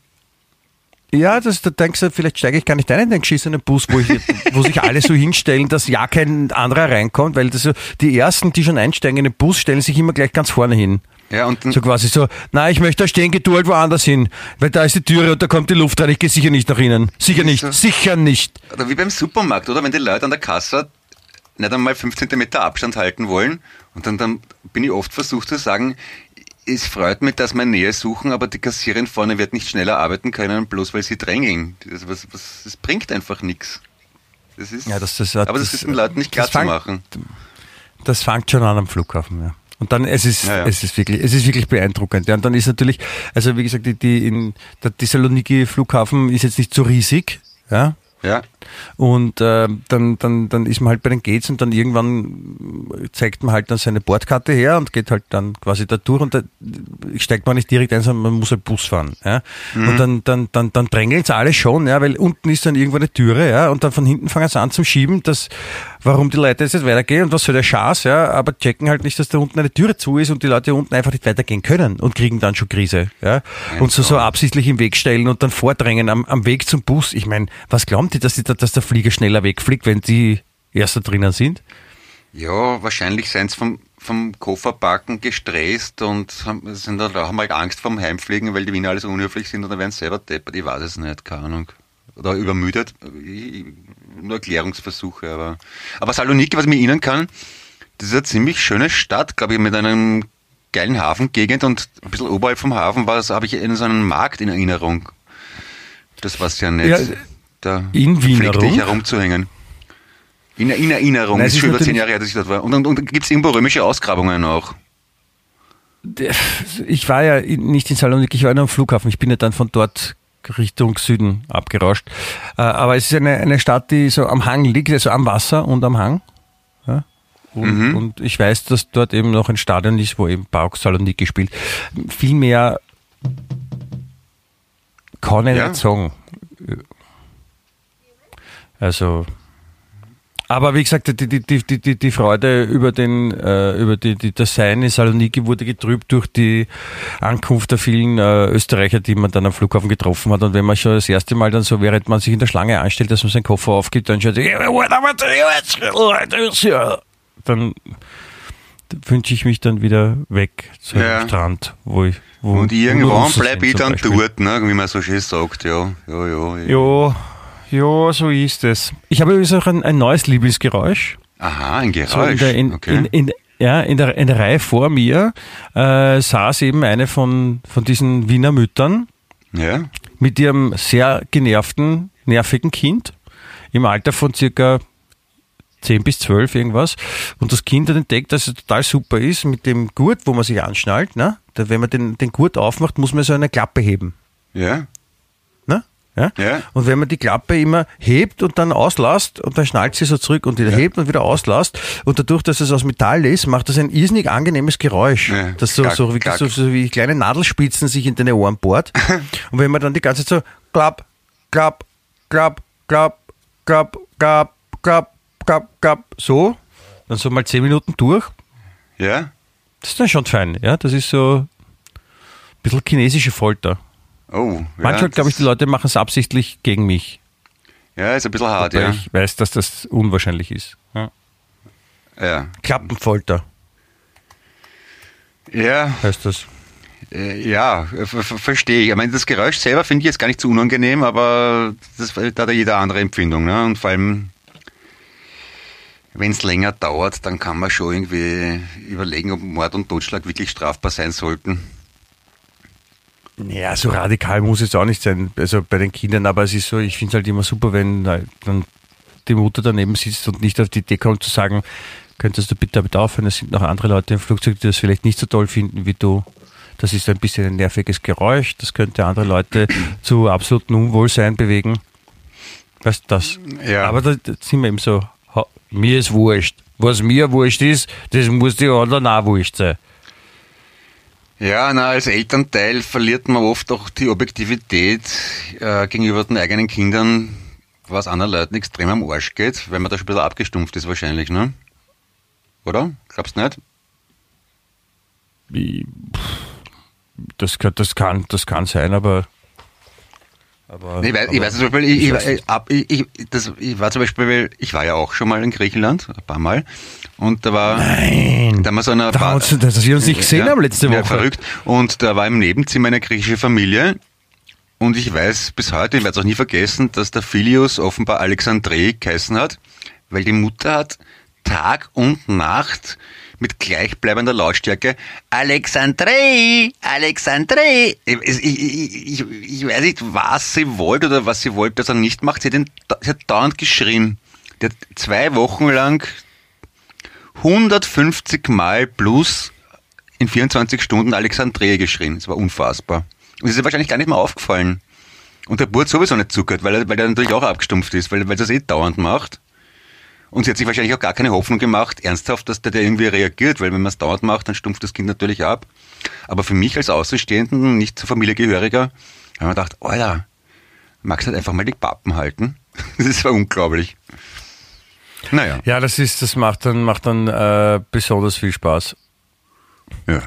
Ja, das, da denkst du, vielleicht steige ich gar nicht ein in den geschissenen Bus, wo, ich, wo sich alle so hinstellen, dass ja kein anderer reinkommt, weil das die ersten, die schon einsteigen in den Bus, stellen sich immer gleich ganz vorne hin. Ja, und so quasi so, na, ich möchte da stehen, geh du halt woanders hin, weil da ist die Türe und da kommt die Luft rein, ich gehe sicher nicht nach innen. Sicher nicht, so. sicher nicht. Oder wie beim Supermarkt, oder? Wenn die Leute an der Kasse nicht einmal 5 cm Abstand halten wollen und dann, dann bin ich oft versucht zu sagen, es freut mich, dass wir Nähe suchen, aber die Kassierin vorne wird nicht schneller arbeiten können, bloß weil sie drängeln. Das, was, was, das bringt einfach nichts. Das ist, ja, das, das, aber das, das ist den Leuten nicht klar zu machen. Das fängt schon an am Flughafen, ja. Und dann, es ist, ja, ja. es ist wirklich, es ist wirklich beeindruckend. Ja, und dann ist natürlich, also wie gesagt, die, die in, der Thessaloniki Flughafen ist jetzt nicht so riesig, ja. Ja. Und äh, dann, dann, dann ist man halt bei den Gates und dann irgendwann zeigt man halt dann seine Bordkarte her und geht halt dann quasi da durch und da steigt man nicht direkt ein, sondern man muss halt Bus fahren. Ja? Mhm. Und dann, dann, dann, dann drängeln sie alle schon, ja, weil unten ist dann irgendwo eine Türe, ja, und dann von hinten fangen sie an zum Schieben, dass warum die Leute jetzt weitergehen und was soll der Schaß, ja, aber checken halt nicht, dass da unten eine Türe zu ist und die Leute unten einfach nicht weitergehen können und kriegen dann schon Krise, ja. Und so, so absichtlich im Weg stellen und dann vordrängen am, am Weg zum Bus. Ich meine, was glauben die, dass, die, dass der Flieger schneller wegfliegt, wenn die erst da drinnen sind? Ja, wahrscheinlich seien sie vom, vom Kofferpacken gestresst und haben, sind da, haben halt Angst vorm Heimfliegen, weil die Wiener alles unhöflich sind und dann werden sie selber deppert. Ich weiß es nicht, keine Ahnung. Oder übermüdet. Nur Erklärungsversuche, aber. Aber Saloniki, was ich mir erinnern kann, das ist eine ziemlich schöne Stadt, glaube ich, mit einem geilen Hafengegend und ein bisschen oberhalb vom Hafen war habe ich in so einen Markt in Erinnerung. Das war ja nett. Ja, da in Wien herumzuhängen. In, in Erinnerung, Nein, ist schon über zehn Jahre her, dass ich dort war. Und, und, und gibt es irgendwo römische Ausgrabungen auch? Ich war ja nicht in Saloniki, ich war nur am Flughafen. Ich bin ja dann von dort Richtung Süden abgerauscht. Äh, aber es ist eine, eine Stadt, die so am Hang liegt, also am Wasser und am Hang. Ja? Und, mhm. und, ich weiß, dass dort eben noch ein Stadion ist, wo eben Pauk Saloniki spielt. Viel mehr kann ich ja. nicht sagen. Also aber wie gesagt, die, die, die, die, die Freude über, den, äh, über die, die, das Sein in Saloniki wurde getrübt durch die Ankunft der vielen äh, Österreicher, die man dann am Flughafen getroffen hat. Und wenn man schon das erste Mal dann so, während man sich in der Schlange anstellt, dass man seinen Koffer aufgibt, dann schaut dann wünsche ich mich dann wieder weg zum ja. Strand, wo ich wo Und irgendwann bleibe ich dann dort, ne, wie man so schön sagt, ja. Ja, ja, ja. ja ja, so ist es. Ich habe übrigens auch ein, ein neues Lieblingsgeräusch. Aha, ein Geräusch. So in, der, in, okay. in, ja, in der, in der Reihe vor mir äh, saß eben eine von, von diesen Wiener Müttern ja. mit ihrem sehr genervten, nervigen Kind im Alter von circa 10 bis 12 irgendwas. Und das Kind hat entdeckt, dass es total super ist mit dem Gurt, wo man sich anschnallt. Ne? Wenn man den, den Gurt aufmacht, muss man so eine Klappe heben. Ja. Ja? ja? Und wenn man die Klappe immer hebt und dann auslasst und dann schnallt sie so zurück und wieder ja. hebt und wieder auslasst und dadurch, dass es aus Metall ist, macht das ein irrsinnig angenehmes Geräusch, ja. das so, so, wirklich so, so wie kleine Nadelspitzen sich in deine Ohren bohrt. [laughs] und wenn man dann die ganze Zeit so klapp, klapp, klapp, klapp, klapp, klapp, klapp, klapp, klapp, so, dann so mal zehn Minuten durch. Ja. Das ist dann schon fein, ja. Das ist so ein bisschen chinesische Folter. Oh, ja, Manchmal glaube ich, die Leute machen es absichtlich gegen mich. Ja, ist ein bisschen hart, Wobei ja. Ich weiß, dass das unwahrscheinlich ist. Ja. ja. Klappenfolter. Ja. Heißt das? Äh, ja, verstehe ich. Ich meine, das Geräusch selber finde ich jetzt gar nicht so unangenehm, aber das, da hat ja jeder andere Empfindung. Ne? Und vor allem, wenn es länger dauert, dann kann man schon irgendwie überlegen, ob Mord und Totschlag wirklich strafbar sein sollten. Ja, so radikal muss es auch nicht sein, also bei den Kindern, aber es ist so, ich finde es halt immer super, wenn halt dann die Mutter daneben sitzt und nicht auf die Idee kommt zu sagen, könntest du bitte damit aufhören, es sind noch andere Leute im Flugzeug, die das vielleicht nicht so toll finden wie du. Das ist ein bisschen ein nerviges Geräusch, das könnte andere Leute [clears throat] zu absolutem Unwohlsein bewegen. Weißt du das? Ja. Aber da, da sind wir eben so, mir ist wurscht. Was mir wurscht ist, das muss die anderen auch wurscht sein. Ja, na, als Elternteil verliert man oft auch die Objektivität äh, gegenüber den eigenen Kindern, was anderen Leuten extrem am Arsch geht, weil man da schon ein bisschen abgestumpft ist wahrscheinlich, ne? Oder? Glaubst du nicht? Wie, Das, das, kann, das kann sein, aber. Aber Ich weiß, ich aber- weiß zum Beispiel, ich, ich, ich, ich, das, ich war zum Beispiel, ich war ja auch schon mal in Griechenland, ein paar Mal, und da war, Nein. da haben wir so eine Da uns- dass wir uns nicht gesehen haben letzte Ja, Woche. verrückt. Und da war im Nebenzimmer eine griechische Familie. Und ich weiß bis heute, ich werde es auch nie vergessen, dass der Filius offenbar Alexandrei geheißen hat, weil die Mutter hat Tag und Nacht mit gleichbleibender Lautstärke Alexandrei, Alexandrei. Ich, ich, ich, ich, weiß nicht, was sie wollte oder was sie wollte, dass er nicht macht. Sie hat, ihn, sie hat dauernd geschrien. Die hat zwei Wochen lang 150 Mal plus in 24 Stunden Alexandria geschrien. Das war unfassbar. Und es ist wahrscheinlich gar nicht mehr aufgefallen. Und der Burt sowieso nicht zugehört, weil er, weil er natürlich auch abgestumpft ist, weil, weil er das eh dauernd macht. Und sie hat sich wahrscheinlich auch gar keine Hoffnung gemacht, ernsthaft, dass der, der irgendwie reagiert, weil wenn man es dauernd macht, dann stumpft das Kind natürlich ab. Aber für mich als Außenstehenden, nicht zur Familie gehöriger, habe ich mir gedacht, Alter, magst du halt einfach mal die Pappen halten? [laughs] Das war unglaublich. Naja. Ja, das ist, das macht dann, macht dann äh, besonders viel Spaß. Ja.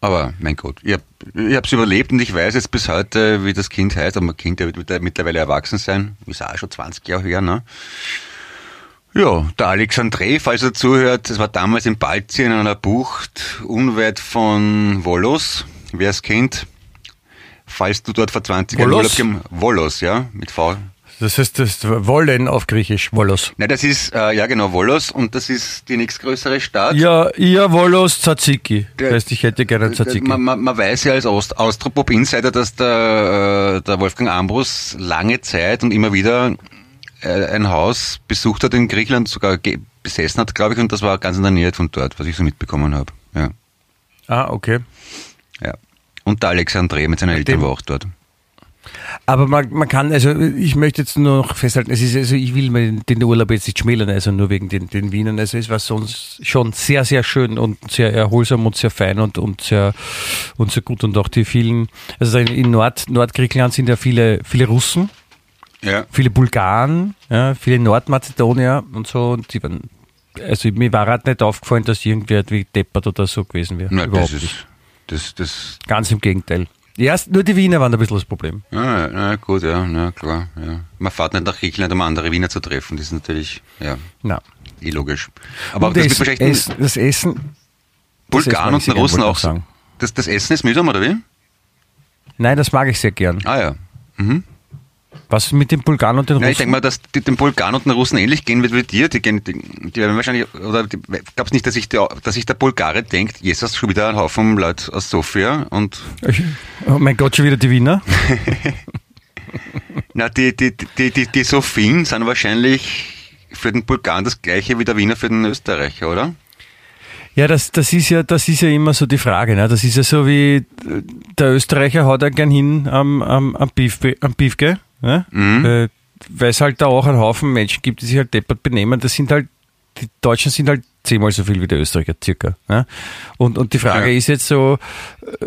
Aber mein Gott, ich habe hab's überlebt und ich weiß jetzt bis heute, wie das Kind heißt, aber mein Kind ja wird mittlerweile erwachsen sein, ist auch schon 20 Jahre her, ne? Ja, der Alexandre, falls er zuhört, das war damals in Baltien in einer Bucht, unweit von Volos, wer es kennt. Falls du dort vor 20 Jahren? Urlaub gem- Volos, ja, mit V. Das heißt, das Wollen auf Griechisch, Volos. Nein, das ist, äh, ja genau, Volos und das ist die nächstgrößere Stadt. Ja, ja, Volos Tzatziki. Das heißt, ich hätte gerne Tzatziki. Man, man, man weiß ja als Aust Austropop Insider, dass der, äh, der Wolfgang Ambrus lange Zeit und immer wieder ein Haus besucht hat in Griechenland, sogar besessen hat, glaube ich, und das war ganz in der Nähe von dort, was ich so mitbekommen habe. Ja, Ah, okay. ja. Und der Alexandre mit seinen Eltern dem- war auch dort. Aber man, man kann, also ich möchte jetzt nur noch festhalten, es ist, also ich will mir den Urlaub jetzt nicht schmälern, also nur wegen den, den Wienern. Also es war sonst schon sehr, sehr schön und sehr erholsam und sehr fein und, und sehr und sehr gut. Und auch die vielen, also in Nord, Nordgriechenland sind ja viele, viele Russen, Ja. viele Bulgaren, ja, viele Nordmazedonier und so. Und die waren, also mir war halt nicht aufgefallen, dass irgendwer wie deppert oder so gewesen wäre. Das Überhaupt ist, nicht. das, das, Ganz im Gegenteil. Erst nur die Wiener waren ein bisschen das Problem. ja, na gut, ja, na klar, ja. Man fährt nicht nach Griechenland, um andere Wiener zu treffen, das ist natürlich, ja, Na. eh logisch. Aber Und das das, wahrscheinlich Essen, das Essen, das Bulgaren Essen und den Russen auch sagen. Das, das Essen ist mühsam, oder wie? Nein, das mag ich sehr gern. Ah ja. Mhm. Was mit den Bulgaren und den Ja, Russen? ich denke mal, dass die, den Bulgaren und den Russen ähnlich gehen wird wie dir. Die, gehen, die, die werden wahrscheinlich, oder die, glaubst nicht, dass sich der, dass sich der Bulgare denkt, Jesus, schon wieder ein Haufen Leute aus Sofia und oh mein Gott, schon wieder die Wiener. [laughs] na, die, die, die, die, die Sophien sind wahrscheinlich für den Bulgaren das gleiche wie der Wiener für den Österreicher, oder? Ja, das, das ist ja, das ist ja immer so die Frage. Ne? Das ist ja so wie äh, der Österreicher haut ja gern hin am, am, am, Beef, am Beefke, ne? Mhm. äh, weil es halt da auch einen Haufen Menschen gibt, die sich halt deppert benehmen. Das sind halt, die Deutschen sind halt zehnmal so viel wie die Österreicher circa. Ne? Und, und die Frage Ja. ist jetzt so, äh,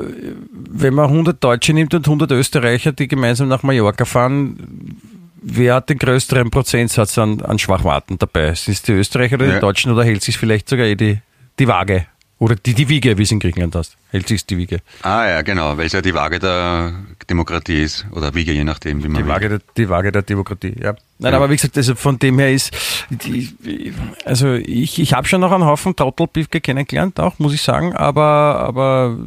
wenn man 100 Deutsche nimmt und 100 Österreicher, die gemeinsam nach Mallorca fahren, wer hat den größeren Prozentsatz an, an Schwachmaten dabei? Sind es die Österreicher oder Ja. die Deutschen oder hält sich vielleicht sogar eh die, die Waage? Oder die, die Wiege, wie es in Griechenland heißt. Hält sich die Wiege. Ah ja, genau, weil es ja die Waage der Demokratie ist. Oder Wiege, je nachdem, wie man Die will. Waage der, die Waage der Demokratie, ja. Nein, Ja. aber wie gesagt, also von dem her ist, die, also ich, ich habe schon noch einen Haufen Trottelbiefke kennengelernt, auch, muss ich sagen, aber, aber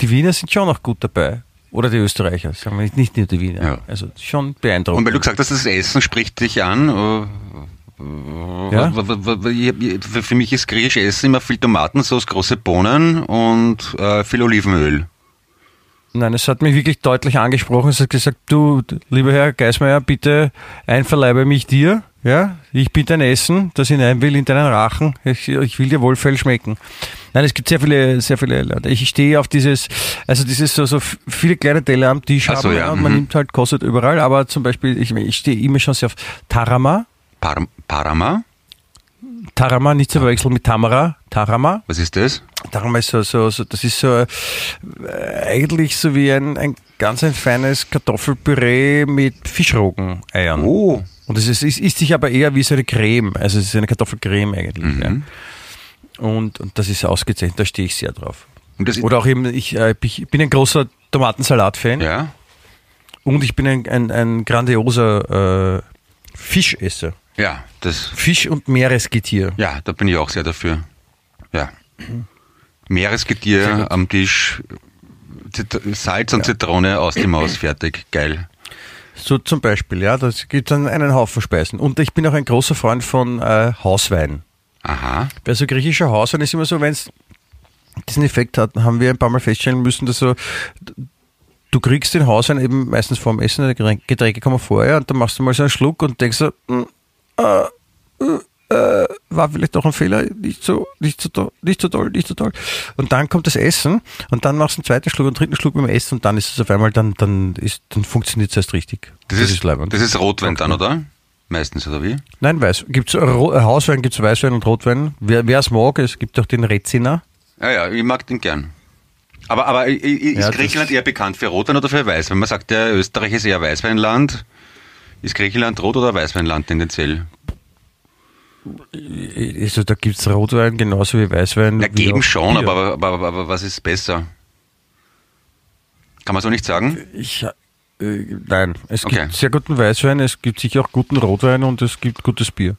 die Wiener sind schon noch gut dabei. Oder die Österreicher, sagen wir nicht, nicht nur die Wiener. Ja. Also schon beeindruckend. Und weil du gesagt hast, das Essen spricht dich an, äh, Ja? für mich ist griechisches Essen immer viel Tomatensauce, große Bohnen und äh, viel Olivenöl. Nein, es hat mich wirklich deutlich angesprochen. Es hat gesagt, du, lieber Herr Geismeier, bitte einverleibe mich dir. Ja, ich bin dein Essen, das hinein will in deinen Rachen. Ich, ich will dir wohlfeil schmecken. Nein, es gibt sehr viele, sehr viele Leute. Ich stehe auf dieses, also dieses so, so viele kleine Teller am Tisch Ach so, haben ja, und man mhm. nimmt halt, kostet überall, aber zum Beispiel, ich, ich stehe immer schon sehr auf Tarama. Par Parama? Tarama, nicht zu verwechseln mit Tamara. Tarama. Was ist das? Tarama ist so, so, so das ist so äh, eigentlich so wie ein, ein ganz ein feines Kartoffelpüree mit Fischrogen-Eiern. Oh, Und es ist, ist, isst sich aber eher wie so eine Creme. Also es ist eine Kartoffelcreme eigentlich. Mhm. Ja. Und, und das ist ausgezeichnet, da stehe ich sehr drauf. und das Oder auch eben, ich, äh, ich bin ein großer Tomatensalat-Fan ja. und ich bin ein, ein, ein grandioser äh, Fischesser. Ja, das, Fisch- und Meeresgetier. ja, da bin ich auch sehr dafür. Ja. Meeresgetier am Tisch, Zit Salz und Zitrone aus dem Maus, fertig, geil. So zum Beispiel, ja, das gibt dann einen Haufen Speisen. Und ich bin auch ein großer Freund von äh, Hauswein. Aha. Bei so griechischer Hauswein ist immer so, wenn es diesen Effekt hat, haben wir ein paar Mal feststellen müssen, dass so, du kriegst den Hauswein eben meistens vorm Essen, die Getränke- kommen vorher und dann machst du mal so einen Schluck und denkst so, hm, äh, äh, äh, war vielleicht doch ein Fehler, nicht so, nicht so toll, nicht so toll, nicht so toll. Und dann kommt das Essen und dann machst du einen zweiten Schluck und einen dritten Schluck beim Essen und dann ist es auf einmal, dann, dann ist, dann funktioniert es erst richtig. Das, ist, leibend. das ist Rotwein dann, oder? Meistens, oder wie? Nein, weiß. Gibt's äh, Hauswein, gibt's Weißwein und Rotwein. Wer es mag, es gibt auch den Rezina. Ja, ja, ich mag den gern. Aber, aber i- ist Ja, das- Griechenland eher bekannt für Rotwein oder für Weißwein? Man sagt ja, Österreich ist eher Weißweinland. Ist Griechenland Rot- oder Weißweinland tendenziell? Also da gibt's Rotwein genauso wie Weißwein. Na, geben schon, aber, aber, aber, aber was ist besser? Kann man so nicht sagen? Ich, äh, nein, es Okay. gibt sehr guten Weißwein, es gibt sicher auch guten Rotwein und es gibt gutes Bier.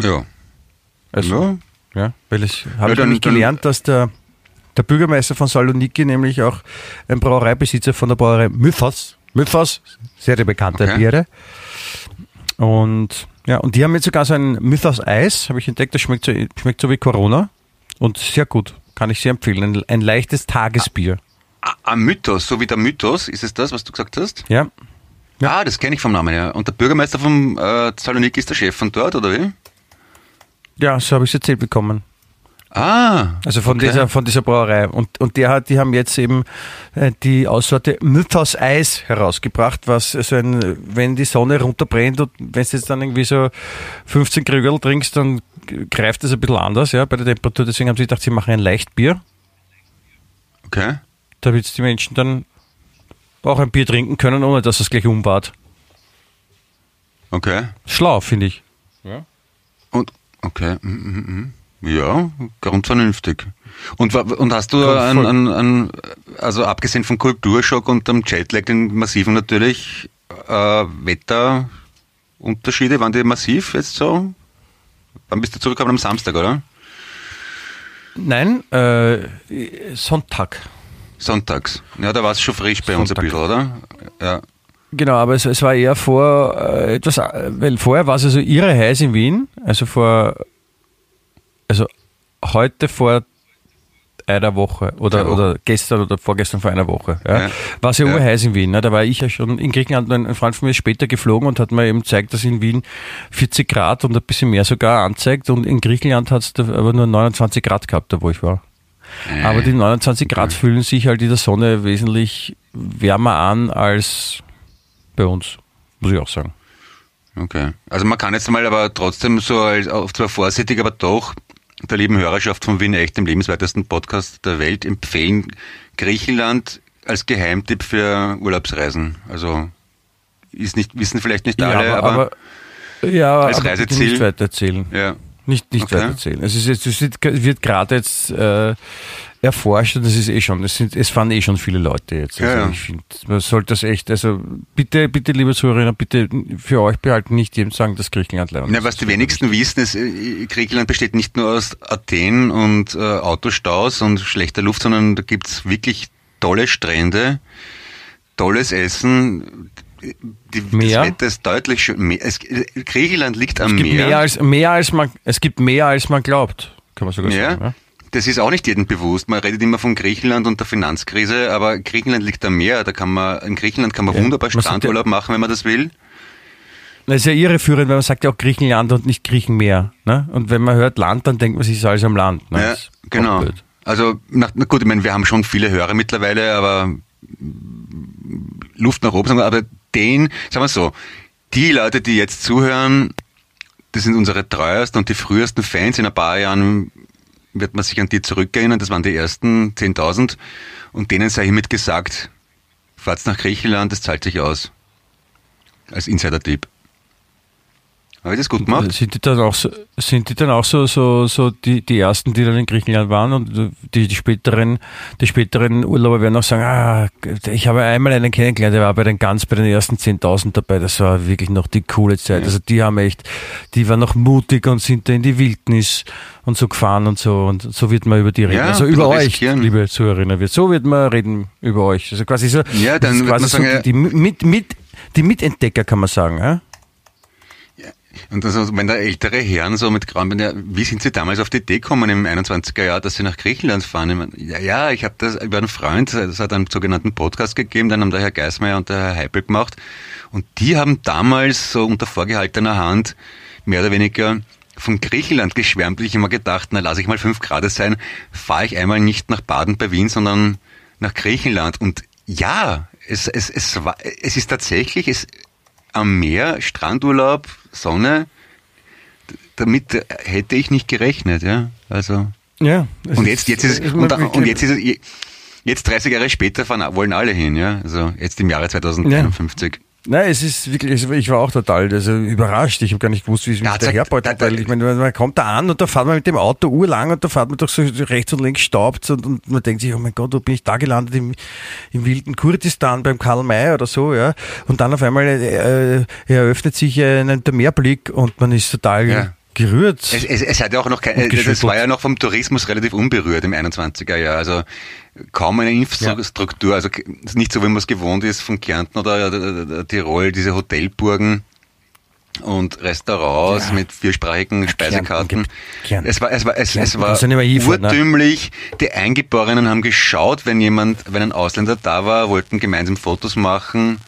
Ja. Also, ja. weil ich habe Ja, dann- nämlich gelernt, dass der, der Bürgermeister von Saloniki nämlich auch ein Brauereibesitzer von der Brauerei Mythos, Mythos, sehr bekannte Okay. Biere. Und ja, und die haben jetzt sogar so ein Mythos Eis, habe ich entdeckt, das schmeckt so, schmeckt so wie Corona und sehr gut, kann ich sehr empfehlen. Ein, ein leichtes Tagesbier. Ein Mythos, so wie der Mythos, ist es das, was du gesagt hast? Ja, Ja. Ah, das kenne ich vom Namen her. Und der Bürgermeister von äh, Saloniki ist der Chef von dort, oder wie? ja, so habe ich es erzählt bekommen. Ah, Also von okay. dieser von dieser Brauerei und und der hat die haben jetzt eben äh, die Aussorte Mythos Eis herausgebracht, was so ein wenn die Sonne runterbrennt und wenn du jetzt dann irgendwie so 15 Krügel trinkst, dann greift das ein bisschen anders, ja, bei der Temperatur. Deswegen haben sie gedacht, sie machen ein Leichtbier, Okay. damit die Menschen dann auch ein Bier trinken können, ohne dass es gleich umbart. Okay. Schlau, finde ich. Und, okay. mm, mm, Ja, grundvernünftig. Und, wa- und hast du voll. an, an, also abgesehen vom Kulturschock und dem Jetlag, den massiven natürlich, äh, Wetterunterschiede, waren die massiv jetzt so? Wann bist du zurückgekommen am Samstag, oder? Nein, äh, Sonntag. Sonntags. Ja, da war es schon frisch bei uns ein Sonntag. bisschen, oder? Ja. Genau, aber es, es war eher vor äh, etwas, äh, weil vorher war es also irre heiß in Wien, also vor, also heute vor einer Woche oder, Woche. oder gestern oder vorgestern vor einer Woche. Ja. Ja. War es ja, Ja. urheiß in Wien. Ne? Da war ich ja schon in Griechenland, ein Freund von mir ist später geflogen und hat mir eben gezeigt, dass in Wien 40 Grad und ein bisschen mehr sogar anzeigt und in Griechenland hat es aber nur 29 Grad gehabt, da wo ich war. Aber die 29 Grad fühlen sich halt in der Sonne wesentlich wärmer an als bei uns, muss ich auch sagen. Okay. Also man kann jetzt mal aber trotzdem so als, zwar vorsichtig, aber doch der lieben Hörerschaft von Wien echt, dem lebenswertesten Podcast der Welt, empfehlen Griechenland als Geheimtipp für Urlaubsreisen. Also ist nicht, wissen vielleicht nicht alle, aber, ja, als aber Reiseziel- nicht weitererzählen. ja. Nicht, nicht Okay. weitererzählen. Es, ist jetzt, es wird, wird gerade jetzt äh, erforscht und das ist eh schon, es, sind, es fahren eh schon viele Leute jetzt. Also Ja, ja. ich finde, man sollte das echt, also bitte, bitte, liebe Zuhörer, bitte für euch behalten, nicht jedem sagen, dass Griechenland leid Ja, was die wenigsten wissen, ist, äh, Griechenland besteht nicht nur aus Athen und äh, Autostaus und schlechter Luft, sondern da gibt's wirklich tolle Strände, tolles Essen. Die, Meer? Das Wetter ist deutlich schön. Meer, es, Griechenland liegt am Es gibt Meer. mehr als, mehr als man, es gibt mehr als man glaubt, kann man sogar Ja. sagen. Ja? Das ist auch nicht jedem bewusst. Man redet immer von Griechenland und der Finanzkrise, aber Griechenland liegt am Meer. Da kann man, in Griechenland kann man Ja, wunderbar Strandurlaub machen, wenn man das will. Das ist ja irreführend, weil man sagt ja auch Griechenland und nicht Griechenmeer. Ne? Und wenn man hört Land, dann denkt man sich, es ist alles am Land. Ne? Ja, genau. Also, nach, na gut, ich meine, wir haben schon viele Hörer mittlerweile, aber Luft nach oben, aber den, sagen wir so, die Leute, die jetzt zuhören, das sind unsere treuesten und die frühesten Fans. In ein paar Jahren wird man sich an die zurückerinnern. Das waren die ersten 10.000. Und denen sei hiermit gesagt, fahrt's nach Griechenland, das zahlt sich aus. Als Insider-Tipp. Habe ich das gut gemacht? Sind die dann auch so, sind die dann auch so, so, so die, die ersten, die dann in Griechenland waren und die, die späteren, die späteren Urlauber werden auch sagen, ah, ich habe einmal einen kennengelernt, der war bei den ganz, bei den ersten 10.000 dabei, das war wirklich noch die coole Zeit. Ja. Also die haben echt, die waren noch mutig und sind da in die Wildnis und so gefahren und so und so wird man über die reden. Ja, also über bisschen euch, riskieren. liebe Zuhörerinnen, so wird man reden über euch. Also quasi so, Ja, dann wird quasi man sagen, so die, die, mit, mit, die Mitentdecker kann man sagen, ja? Und also, wenn da ältere Herren so mit grauen, wie sind sie damals auf die Idee gekommen im 21er Jahr, dass sie nach Griechenland fahren? Ich meine, ja, ja, ich habe das über einen Freund, es hat einen sogenannten Podcast gegeben, den haben der Herr Geismeier und der Herr Heipel gemacht. Und die haben damals so unter vorgehaltener Hand mehr oder weniger von Griechenland geschwärmt. Ich immer gedacht, na lass ich mal fünf Grad sein, fahre ich einmal nicht nach Baden bei Wien, sondern nach Griechenland. Und ja, es, es, es, war, es ist tatsächlich, es, am Meer, Strandurlaub, Sonne, damit hätte ich nicht gerechnet, ja. Also Ja. und jetzt, jetzt ist es, und, und jetzt ist es, jetzt 30 Jahre später fahren, wollen alle hin, ja. Also jetzt im Jahre 2051. Nein, es ist wirklich, ich war auch total also überrascht. Ich habe gar nicht gewusst, wie es Ja, mich daherbeutelt, da- da- weil ich meine, man kommt da an und da fährt man mit dem Auto urlang und da fährt man doch so rechts und links staubt und, und man denkt sich, oh mein Gott, wo bin ich da gelandet im, im wilden Kurdistan beim Karl May oder so, ja. Und dann auf einmal äh, eröffnet sich ein, der Meerblick und man ist total Ja. Gerührt. Es, es, es hat ja auch noch kein, das war ja noch vom Tourismus relativ unberührt im 21er Jahr. Also kaum eine Infrastruktur, also k- nicht so, wie man es gewohnt ist von Kärnten oder, oder, oder Tirol, diese Hotelburgen und Restaurants Ja. mit viersprachigen Speisekarten. Kärnten. Es war, es war, es, es war ne? urtümlich. Die Eingeborenen haben geschaut, wenn jemand, wenn ein Ausländer da war, wollten gemeinsam Fotos machen.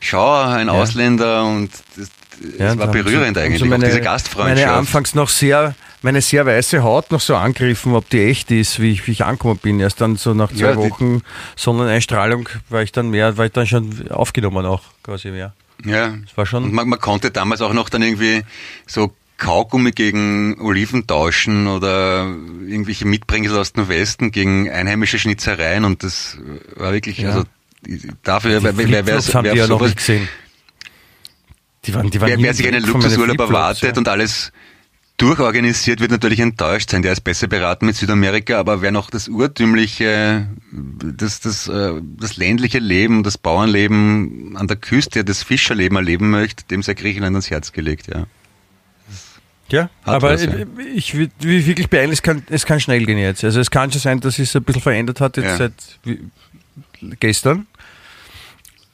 Schau, ein Ausländer und das, Ja, es war berührend sie eigentlich, auch meine, diese Gastfreundschaft. Meine anfangs noch sehr, meine sehr weiße Haut noch so angegriffen, ob die echt ist, wie ich, wie ich angekommen bin. Erst dann so nach zwei Ja, Wochen Sonneneinstrahlung war ich dann mehr, war ich dann schon aufgenommen auch quasi mehr. Ja, war schon- und man, man konnte damals auch noch dann irgendwie so Kaugummi gegen Oliven tauschen oder irgendwelche Mitbringsel aus dem Westen gegen einheimische Schnitzereien und das war wirklich, Ja. also dafür, wer, wer, wer, wer, haben wer, ja noch nicht gesehen. Die waren, die waren wer, wer sich einen Luxusurlaub erwartet ja. und alles durchorganisiert, wird natürlich enttäuscht sein. Der ist besser beraten mit Südamerika, aber wer noch das urtümliche, das, das, äh, das ländliche Leben, das Bauernleben an der Küste, das Fischerleben erleben möchte, dem sei Griechenland ans Herz gelegt, ja. Ja, Hat aber was, ja. ich, will wirklich beeilen, es kann, es kann schnell gehen jetzt. Also es kann schon sein, dass es ein bisschen verändert hat jetzt Ja. seit gestern.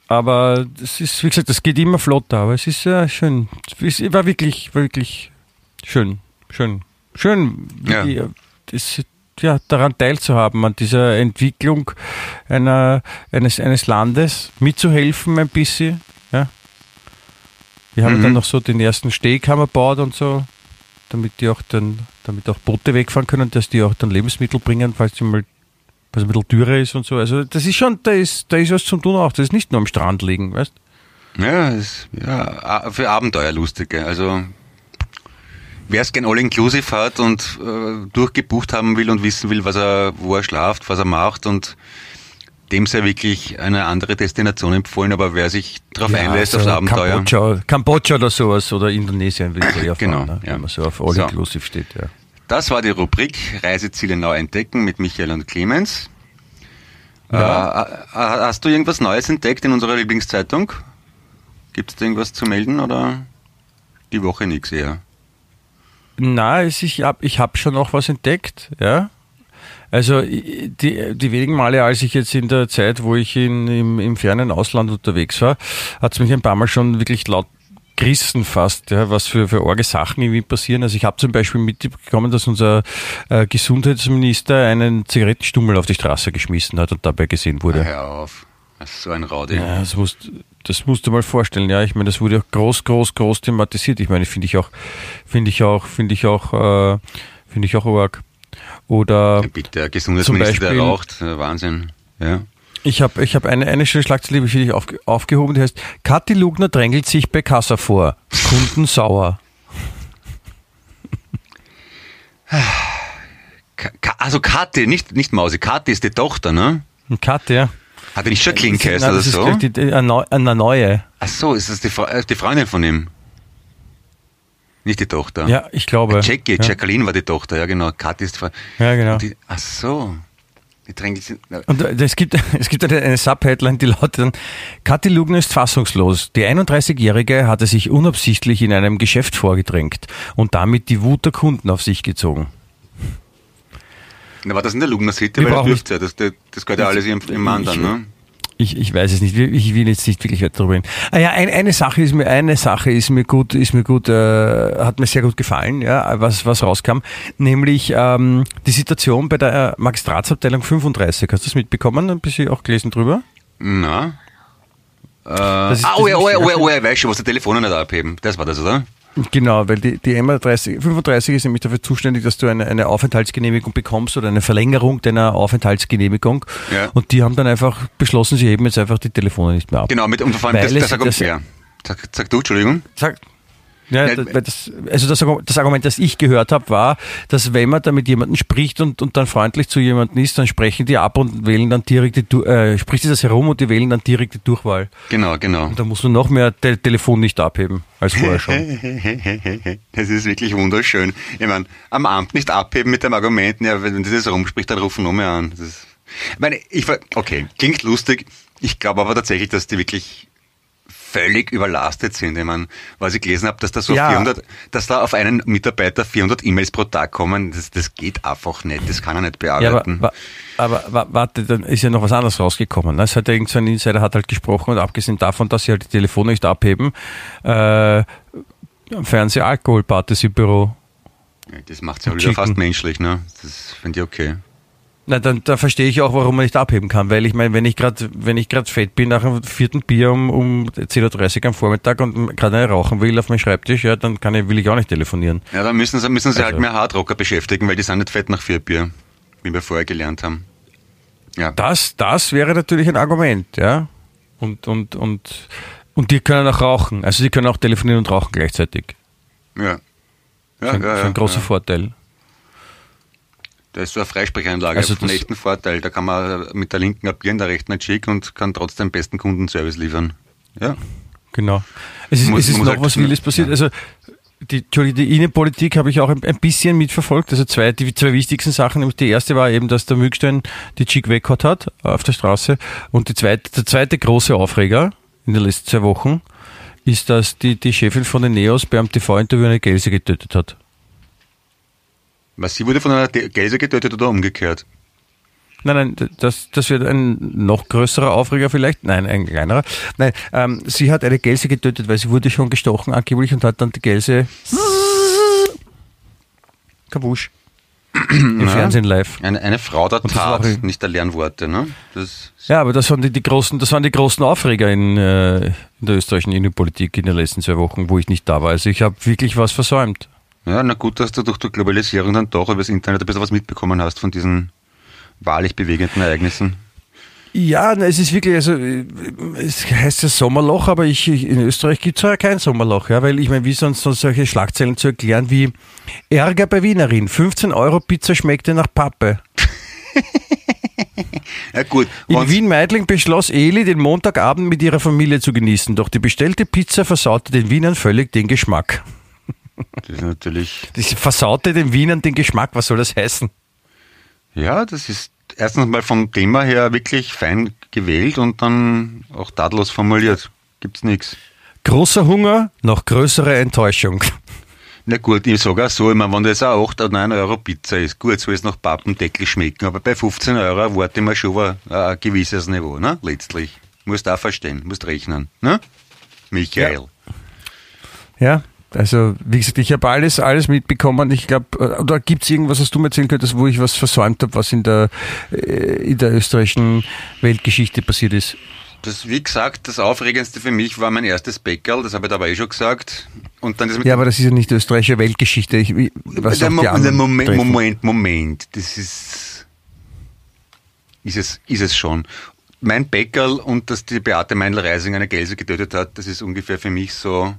Aber das ist, wie gesagt, das geht immer flotter, aber es ist äh, schön. Es war wirklich, wirklich schön. Schön. Schön, Ja. äh, das, ja, daran teilzuhaben, an dieser Entwicklung einer, eines, eines Landes, mitzuhelfen ein bisschen. Ja. Wir haben Mhm. dann noch so den ersten Steg haben wir gebaut und so, damit die auch dann, damit auch Boote wegfahren können, dass die auch dann Lebensmittel bringen, falls die mal was ein bisschen Dürre ist und so. Also das ist schon, da ist, da ist was zum tun auch. Das ist nicht nur am Strand liegen, weißt Ja, ist, ja, für Abenteuerlustige. Also wer es gern All-Inclusive hat und äh, durchgebucht haben will und wissen will, was er, wo er schlaft, was er macht und dem sei wirklich eine andere Destination empfohlen, aber wer sich darauf einlässt aufs Abenteuer. Kambodscha, Kambodscha oder sowas oder Indonesien will ich [laughs] eher fahren, Genau, ne? ja. wenn man so auf All-Inclusive steht. Ja. Das war die Rubrik Reiseziele neu entdecken mit Michael und Clemens. Ja. Äh, äh, hast du irgendwas Neues entdeckt in unserer Lieblingszeitung? Gibt es da irgendwas zu melden oder die Woche nichts eher? Na, es, ich habe ich hab schon noch was entdeckt, ja. Also die, die wenigen Male, als ich jetzt in der Zeit, wo ich in, im, im fernen Ausland unterwegs war, hat es mich ein paar Mal schon wirklich laut gerissen fast, ja, was für, für arge Sachen irgendwie passieren. Also ich habe zum Beispiel mitbekommen, dass unser äh, Gesundheitsminister einen Zigarettenstummel auf die Straße geschmissen hat und dabei gesehen wurde. Hör auf. Das ist so ein Rowdy. Ja, das musst, das musst du mal vorstellen. Ja, ich meine, das wurde auch groß, groß, groß thematisiert. Ich meine, finde ich auch, finde ich auch, finde ich auch, äh, finde ich auch arg. Oder Ja, bitte, der Gesundheitsminister, der raucht, Wahnsinn. Ja. Ich habe ich hab eine, eine schöne Schlagzeile für dich aufge, aufgehoben, die heißt, Kathi Lugner drängelt sich bei Kassa vor. Kunden sauer. Ka also Kathi, nicht, nicht Mausi, Kathi ist die Tochter, ne? Kathi, ja. Hat er nicht Jacqueline Nein, geheißen oder das ist die, die, eine, eine neue. Ach so, ist das die, Fre äh, die Freundin von ihm? Nicht die Tochter. Ja, ich glaube. Jackie, ja. Jacqueline war die Tochter, ja genau. Kathi ist die Fre- Ja, genau. Die, ach so. Sich. na, Und äh, es gibt, [laughs] es gibt eine, Subheadline, die lautet dann, Kathi Lugner ist fassungslos. Die 31-Jährige hatte sich unabsichtlich in einem Geschäft vorgedrängt und damit die Wut der Kunden auf sich gezogen. Na, war das in der Lugner City? Wir Weil das dürfte ja. Das, das gehört ja alles im, im Mann dann, ne? Ich, ich weiß es nicht. Ich will jetzt nicht wirklich weiter darüber reden. Ah ja, ein, eine Sache ist mir, eine Sache ist mir gut, ist mir gut, äh, hat mir sehr gut gefallen, ja, was, was rauskam. Nämlich ähm, die Situation bei der äh, Magistratsabteilung 35. Hast du das mitbekommen? Ein bisschen auch gelesen drüber? Na? Äh, ist- ah, oh ja, oh ja, oh ja, oh ja, weißt du, was die Telefone nicht abheben. Das war das, oder? Genau, weil die, die MA30, 35 ist nämlich dafür zuständig, dass du eine, eine Aufenthaltsgenehmigung bekommst oder eine Verlängerung deiner Aufenthaltsgenehmigung. Ja. Und die haben dann einfach beschlossen, sie heben jetzt einfach die Telefone nicht mehr ab. Genau, mit, und vor allem das, das Argument. das- ja. Sag, sag du, Entschuldigung. Sag, ja, das, also das, Argument- das Argument, das ich gehört habe, war, dass wenn man da mit jemandem spricht und, und dann freundlich zu jemandem ist, dann sprechen die ab und wählen dann direkt die, äh, spricht sie das herum und die wählen dann direkt die Durchwahl. Genau, genau. Und da muss man noch mehr Te Telefon nicht abheben als vorher schon. [laughs] Das ist wirklich wunderschön. Ich meine, am Amt nicht abheben mit dem Argument, ja, wenn das das rumspricht, dann rufen nur mehr an. Das ist, ich meine, ich, okay, klingt lustig. Ich glaube aber tatsächlich, dass die wirklich völlig überlastet sind. Ich meine, was ich gelesen habe, dass da so Ja. 400, dass da auf einen Mitarbeiter 400 E-Mails pro Tag kommen, das, das geht einfach nicht. Das kann er nicht Ja, aber, bearbeiten. wa- aber wa- warte, dann ist ja noch was anderes rausgekommen. ne? Es hat ja irgend so ein Insider hat halt gesprochen und abgesehen davon, dass sie halt die Telefone nicht abheben, äh, Fernseh-Alkoholpartys im Büro. Ja, das macht ja wieder fast menschlich, ne? Das finde ich okay. Na, dann, da verstehe ich auch, warum man nicht abheben kann, weil ich meine, wenn ich gerade, wenn ich gerade fett bin nach dem vierten Bier um, um 10.30 Uhr am Vormittag und gerade eine rauchen will auf meinem Schreibtisch, ja, dann kann ich, will ich auch nicht telefonieren. Ja, dann müssen sie, müssen sie halt Also- mehr Hardrocker beschäftigen, weil die sind nicht fett nach vier Bier, wie wir vorher gelernt haben. Ja. Das, das wäre natürlich ein Argument, ja. Und, und, und, und die können auch rauchen. Also sie können auch telefonieren und rauchen gleichzeitig. Ja. Ja, Das ist ein, ja, ja, großer. Vorteil. Da ist so eine Freisprechanlage Also das- echten Vorteil. Da kann man mit der linken in der rechten ein Chick und kann trotzdem besten Kundenservice liefern. Ja. Genau. Es ist, Muss- es ist noch halt- was Wildes passiert. ja. Also die, die Innenpolitik habe ich auch ein, ein bisschen mitverfolgt. Also zwei, die zwei wichtigsten Sachen. Die erste war eben, dass der Mückstein die Chick weggehauen hat auf der Straße. Und die zweite, der zweite große Aufreger in den letzten zwei Wochen ist, dass die, die Chefin von den Neos beim TV-Interview eine Gelse getötet hat. Was, sie wurde von einer Gelse getötet oder umgekehrt? Nein, nein, das, das wird ein noch größerer Aufreger vielleicht. Nein, ein kleinerer. Nein, ähm, sie hat eine Gelse getötet, weil sie wurde schon gestochen angeblich und hat dann die Gelse Kabusch. Im Fernsehen live. Eine, eine Frau der Und Tat, auch- nicht der Lernworte, ne? Das, Ja, aber das waren die, die großen, das waren die großen Aufreger in, äh, in der österreichischen Innenpolitik in den letzten zwei Wochen, wo ich nicht da war. Also ich habe wirklich was versäumt. Ja, na gut, dass du durch die Globalisierung dann doch über das Internet ein bisschen was mitbekommen hast von diesen wahrlich bewegenden Ereignissen. Ja, es ist wirklich, also es heißt ja Sommerloch, aber ich, in Österreich gibt es ja kein Sommerloch, ja, weil ich meine, wie sonst, sonst solche Schlagzeilen zu erklären wie Ärger bei Wienerin, 15 Euro Pizza schmeckte nach Pappe. [laughs] Ja gut, In Wien-Meidling beschloss Eli, den Montagabend mit ihrer Familie zu genießen, doch die bestellte Pizza versaute den Wienern völlig den Geschmack. Das ist natürlich Das versaute den Wienern den Geschmack, was soll das heißen? Ja, das ist erstens mal vom Thema her wirklich fein gewählt und dann auch tadellos formuliert. Gibt's nichts. Großer Hunger, noch größere Enttäuschung. Na gut, ich sage auch so, ich meine, wenn das auch 8 oder 9 Euro Pizza ist, gut, soll es nach Pappendeckel schmecken, aber bei 15 Euro erwarte ich mir schon ein, ein gewisses Niveau, ne? Letztlich. Musst auch verstehen, musst rechnen, ne? Michael. Ja, also wie gesagt, ich habe alles, alles mitbekommen. Ich glaube, äh, oder gibt es irgendwas, was du mir erzählen könntest, wo ich was versäumt habe, was in der, äh, in der österreichischen Weltgeschichte passiert ist? Das, wie gesagt, das Aufregendste für mich war mein erstes Bäckerl, das habe ich dabei eh schon gesagt. Und dann das ja, aber das ist ja nicht österreichische Weltgeschichte. Ich, was der, Mo der Moment, Moment, Moment, das ist, ist es, ist es schon. Mein Bäckerl und dass die Beate Meindl-Reising eine Gelse getötet hat, das ist ungefähr für mich so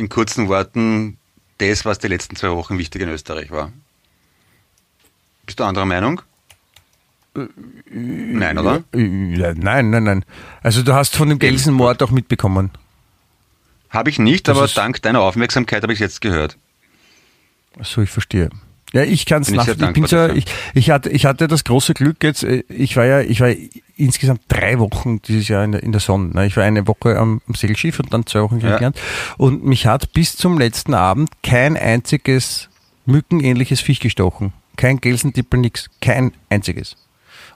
in kurzen Worten das, was die letzten zwei Wochen wichtig in Österreich war. Bist du anderer Meinung? Nein, oder? Nein, nein, nein. Also du hast von dem Gelsenmord auch mitbekommen. Habe ich nicht, das aber dank deiner Aufmerksamkeit habe ich es jetzt gehört. Achso, ich verstehe. Ja, ich kann es nach. Ich, bin so, ich, ich, hatte, ich hatte das große Glück jetzt. Äh, ich war ja, ich war insgesamt drei Wochen dieses Jahr in der, in der Sonne. Ne? Ich war eine Woche am, am Segelschiff und dann zwei Wochen kennengelernt. Ja. Und mich hat bis zum letzten Abend kein einziges mückenähnliches Viech gestochen. Kein Gelsendippel, nix. Kein einziges.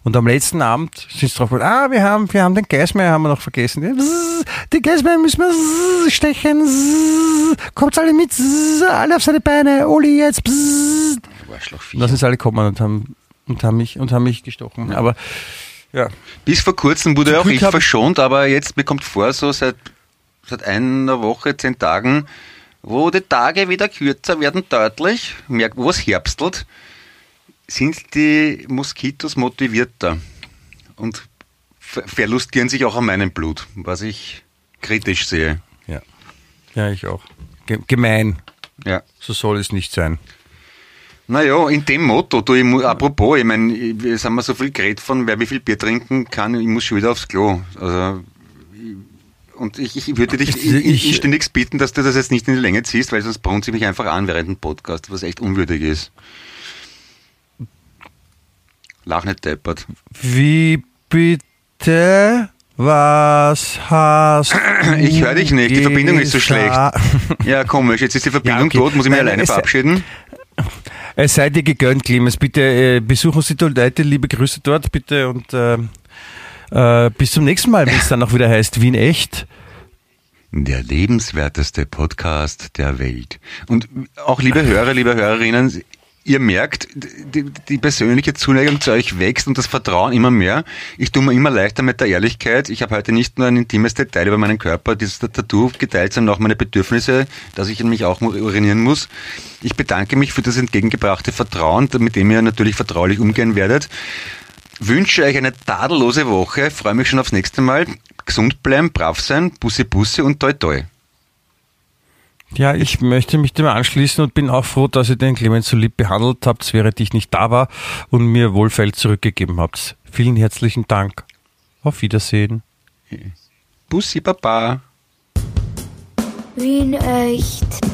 Und am letzten Abend sind sie drauf ah, wir haben, wir haben den Geismeier haben wir noch vergessen. Den Geismeier müssen wir stechen. Kommt alle mit, alle auf seine Beine. Oli jetzt. Und dann sind sie alle gekommen und haben, und haben mich, und haben mich gestochen. Ja. Aber, ja. Bis vor kurzem wurde auch ich verschont, aber jetzt bekommt vor, so seit, seit einer Woche, zehn Tagen, wo die Tage wieder kürzer werden deutlich, wo es herbstelt, sind die Moskitos motivierter und verlustieren sich auch an meinem Blut, was ich kritisch sehe. Ja, ja ich auch. Gemein. Ja. So soll es nicht sein. Naja, in dem Motto, du, ich, apropos, ich meine, jetzt haben wir so viel geredet von, wer wie viel Bier trinken kann, ich muss schon wieder aufs Klo. Also, und ich, ich würde dich ich, ich, inständig bitten, dass du das jetzt nicht in die Länge ziehst, weil sonst brunzt mich einfach an während dem Podcast, was echt unwürdig ist. Lach nicht deppert. Wie bitte? Was hast du [clears throat] Ich höre dich nicht, die Verbindung ist so schlecht. [laughs] Ja, komisch, jetzt ist die Verbindung ja, okay. tot, muss ich mich Nein, alleine verabschieden? Es sei dir gegönnt, Clemens. Bitte äh, besuchen Sie die Leute, liebe Grüße dort, bitte und äh, äh, bis zum nächsten Mal, wenn es dann auch wieder heißt Wien echt. Der lebenswerteste Podcast der Welt. Und auch liebe Hörer, liebe Hörerinnen, ihr merkt, die, die, persönliche Zuneigung zu euch wächst und das Vertrauen immer mehr. Ich tue mir immer leichter mit der Ehrlichkeit. Ich habe heute nicht nur ein intimes Detail über meinen Körper, dieses Tattoo geteilt, sondern auch meine Bedürfnisse, dass ich mich auch urinieren muss. Ich bedanke mich für das entgegengebrachte Vertrauen, mit dem ihr natürlich vertraulich umgehen werdet. Wünsche euch eine tadellose Woche, freue mich schon aufs nächste Mal. Gesund bleiben, brav sein, Busse Busse und toi toi. Ja, ich möchte mich dem anschließen und bin auch froh, dass ihr den Clemens so lieb behandelt habt, während ich nicht da war und mir wohlfeil zurückgegeben habt. Vielen herzlichen Dank. Auf Wiedersehen. Bussi Baba. Wien echt.